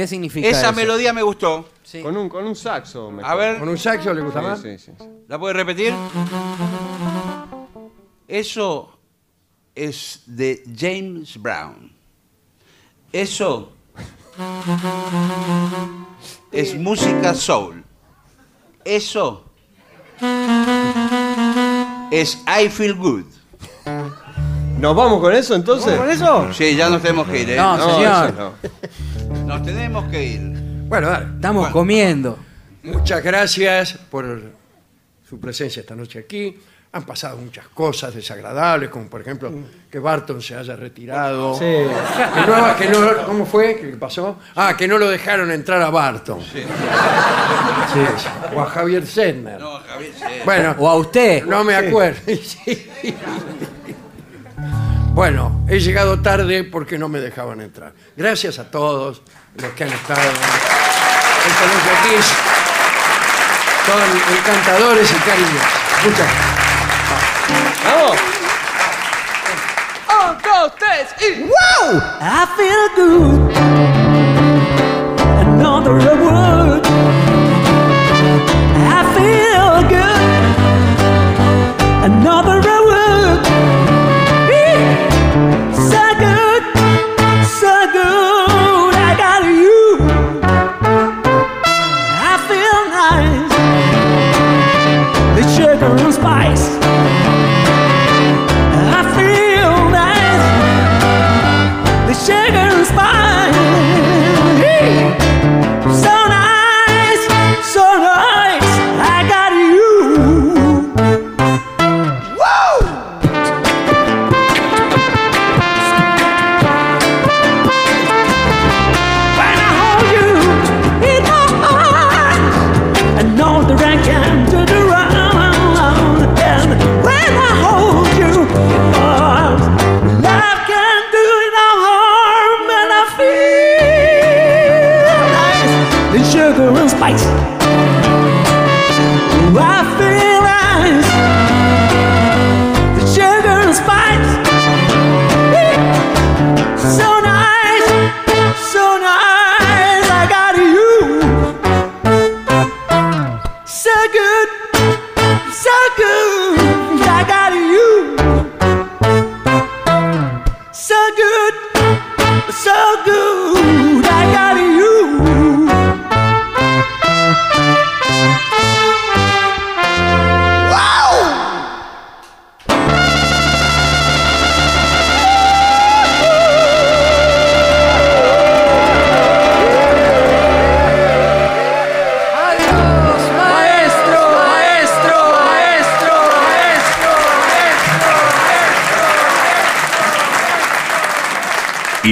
¿Qué significa esa eso? melodía me gustó. Con, un, con un saxo. mejor. A ver, ¿Con un saxo le gusta Sí, más? sí, sí. ¿la puede repetir? Eso es de James Brown. Eso es música soul. Eso es I Feel Good. ¿Nos vamos con eso entonces? ¿Con eso? Sí, ya nos tenemos que ir. ¿eh? No, No, señor. eso no. Nos tenemos que ir. Bueno, dale. Estamos Bueno. comiendo. Muchas gracias por su presencia esta noche aquí. Han pasado muchas cosas desagradables, como por ejemplo que Barton se haya retirado. Sí. Que no- que no- ¿Cómo fue? ¿Qué pasó? Ah, que no lo dejaron entrar a Barton. Sí. sí. O a Javier Sedner. No, Javier, sí. Bueno, O a usted. no me acuerdo. [laughs] Sí. Bueno, he llegado tarde porque no me dejaban entrar. Gracias a todos los que han estado esta noche aquí. Son encantadores y cariñosos. Muchas gracias. ¡Vamos! Un, dos, tres y Wow! I feel good. Another word. I feel good. Another pais.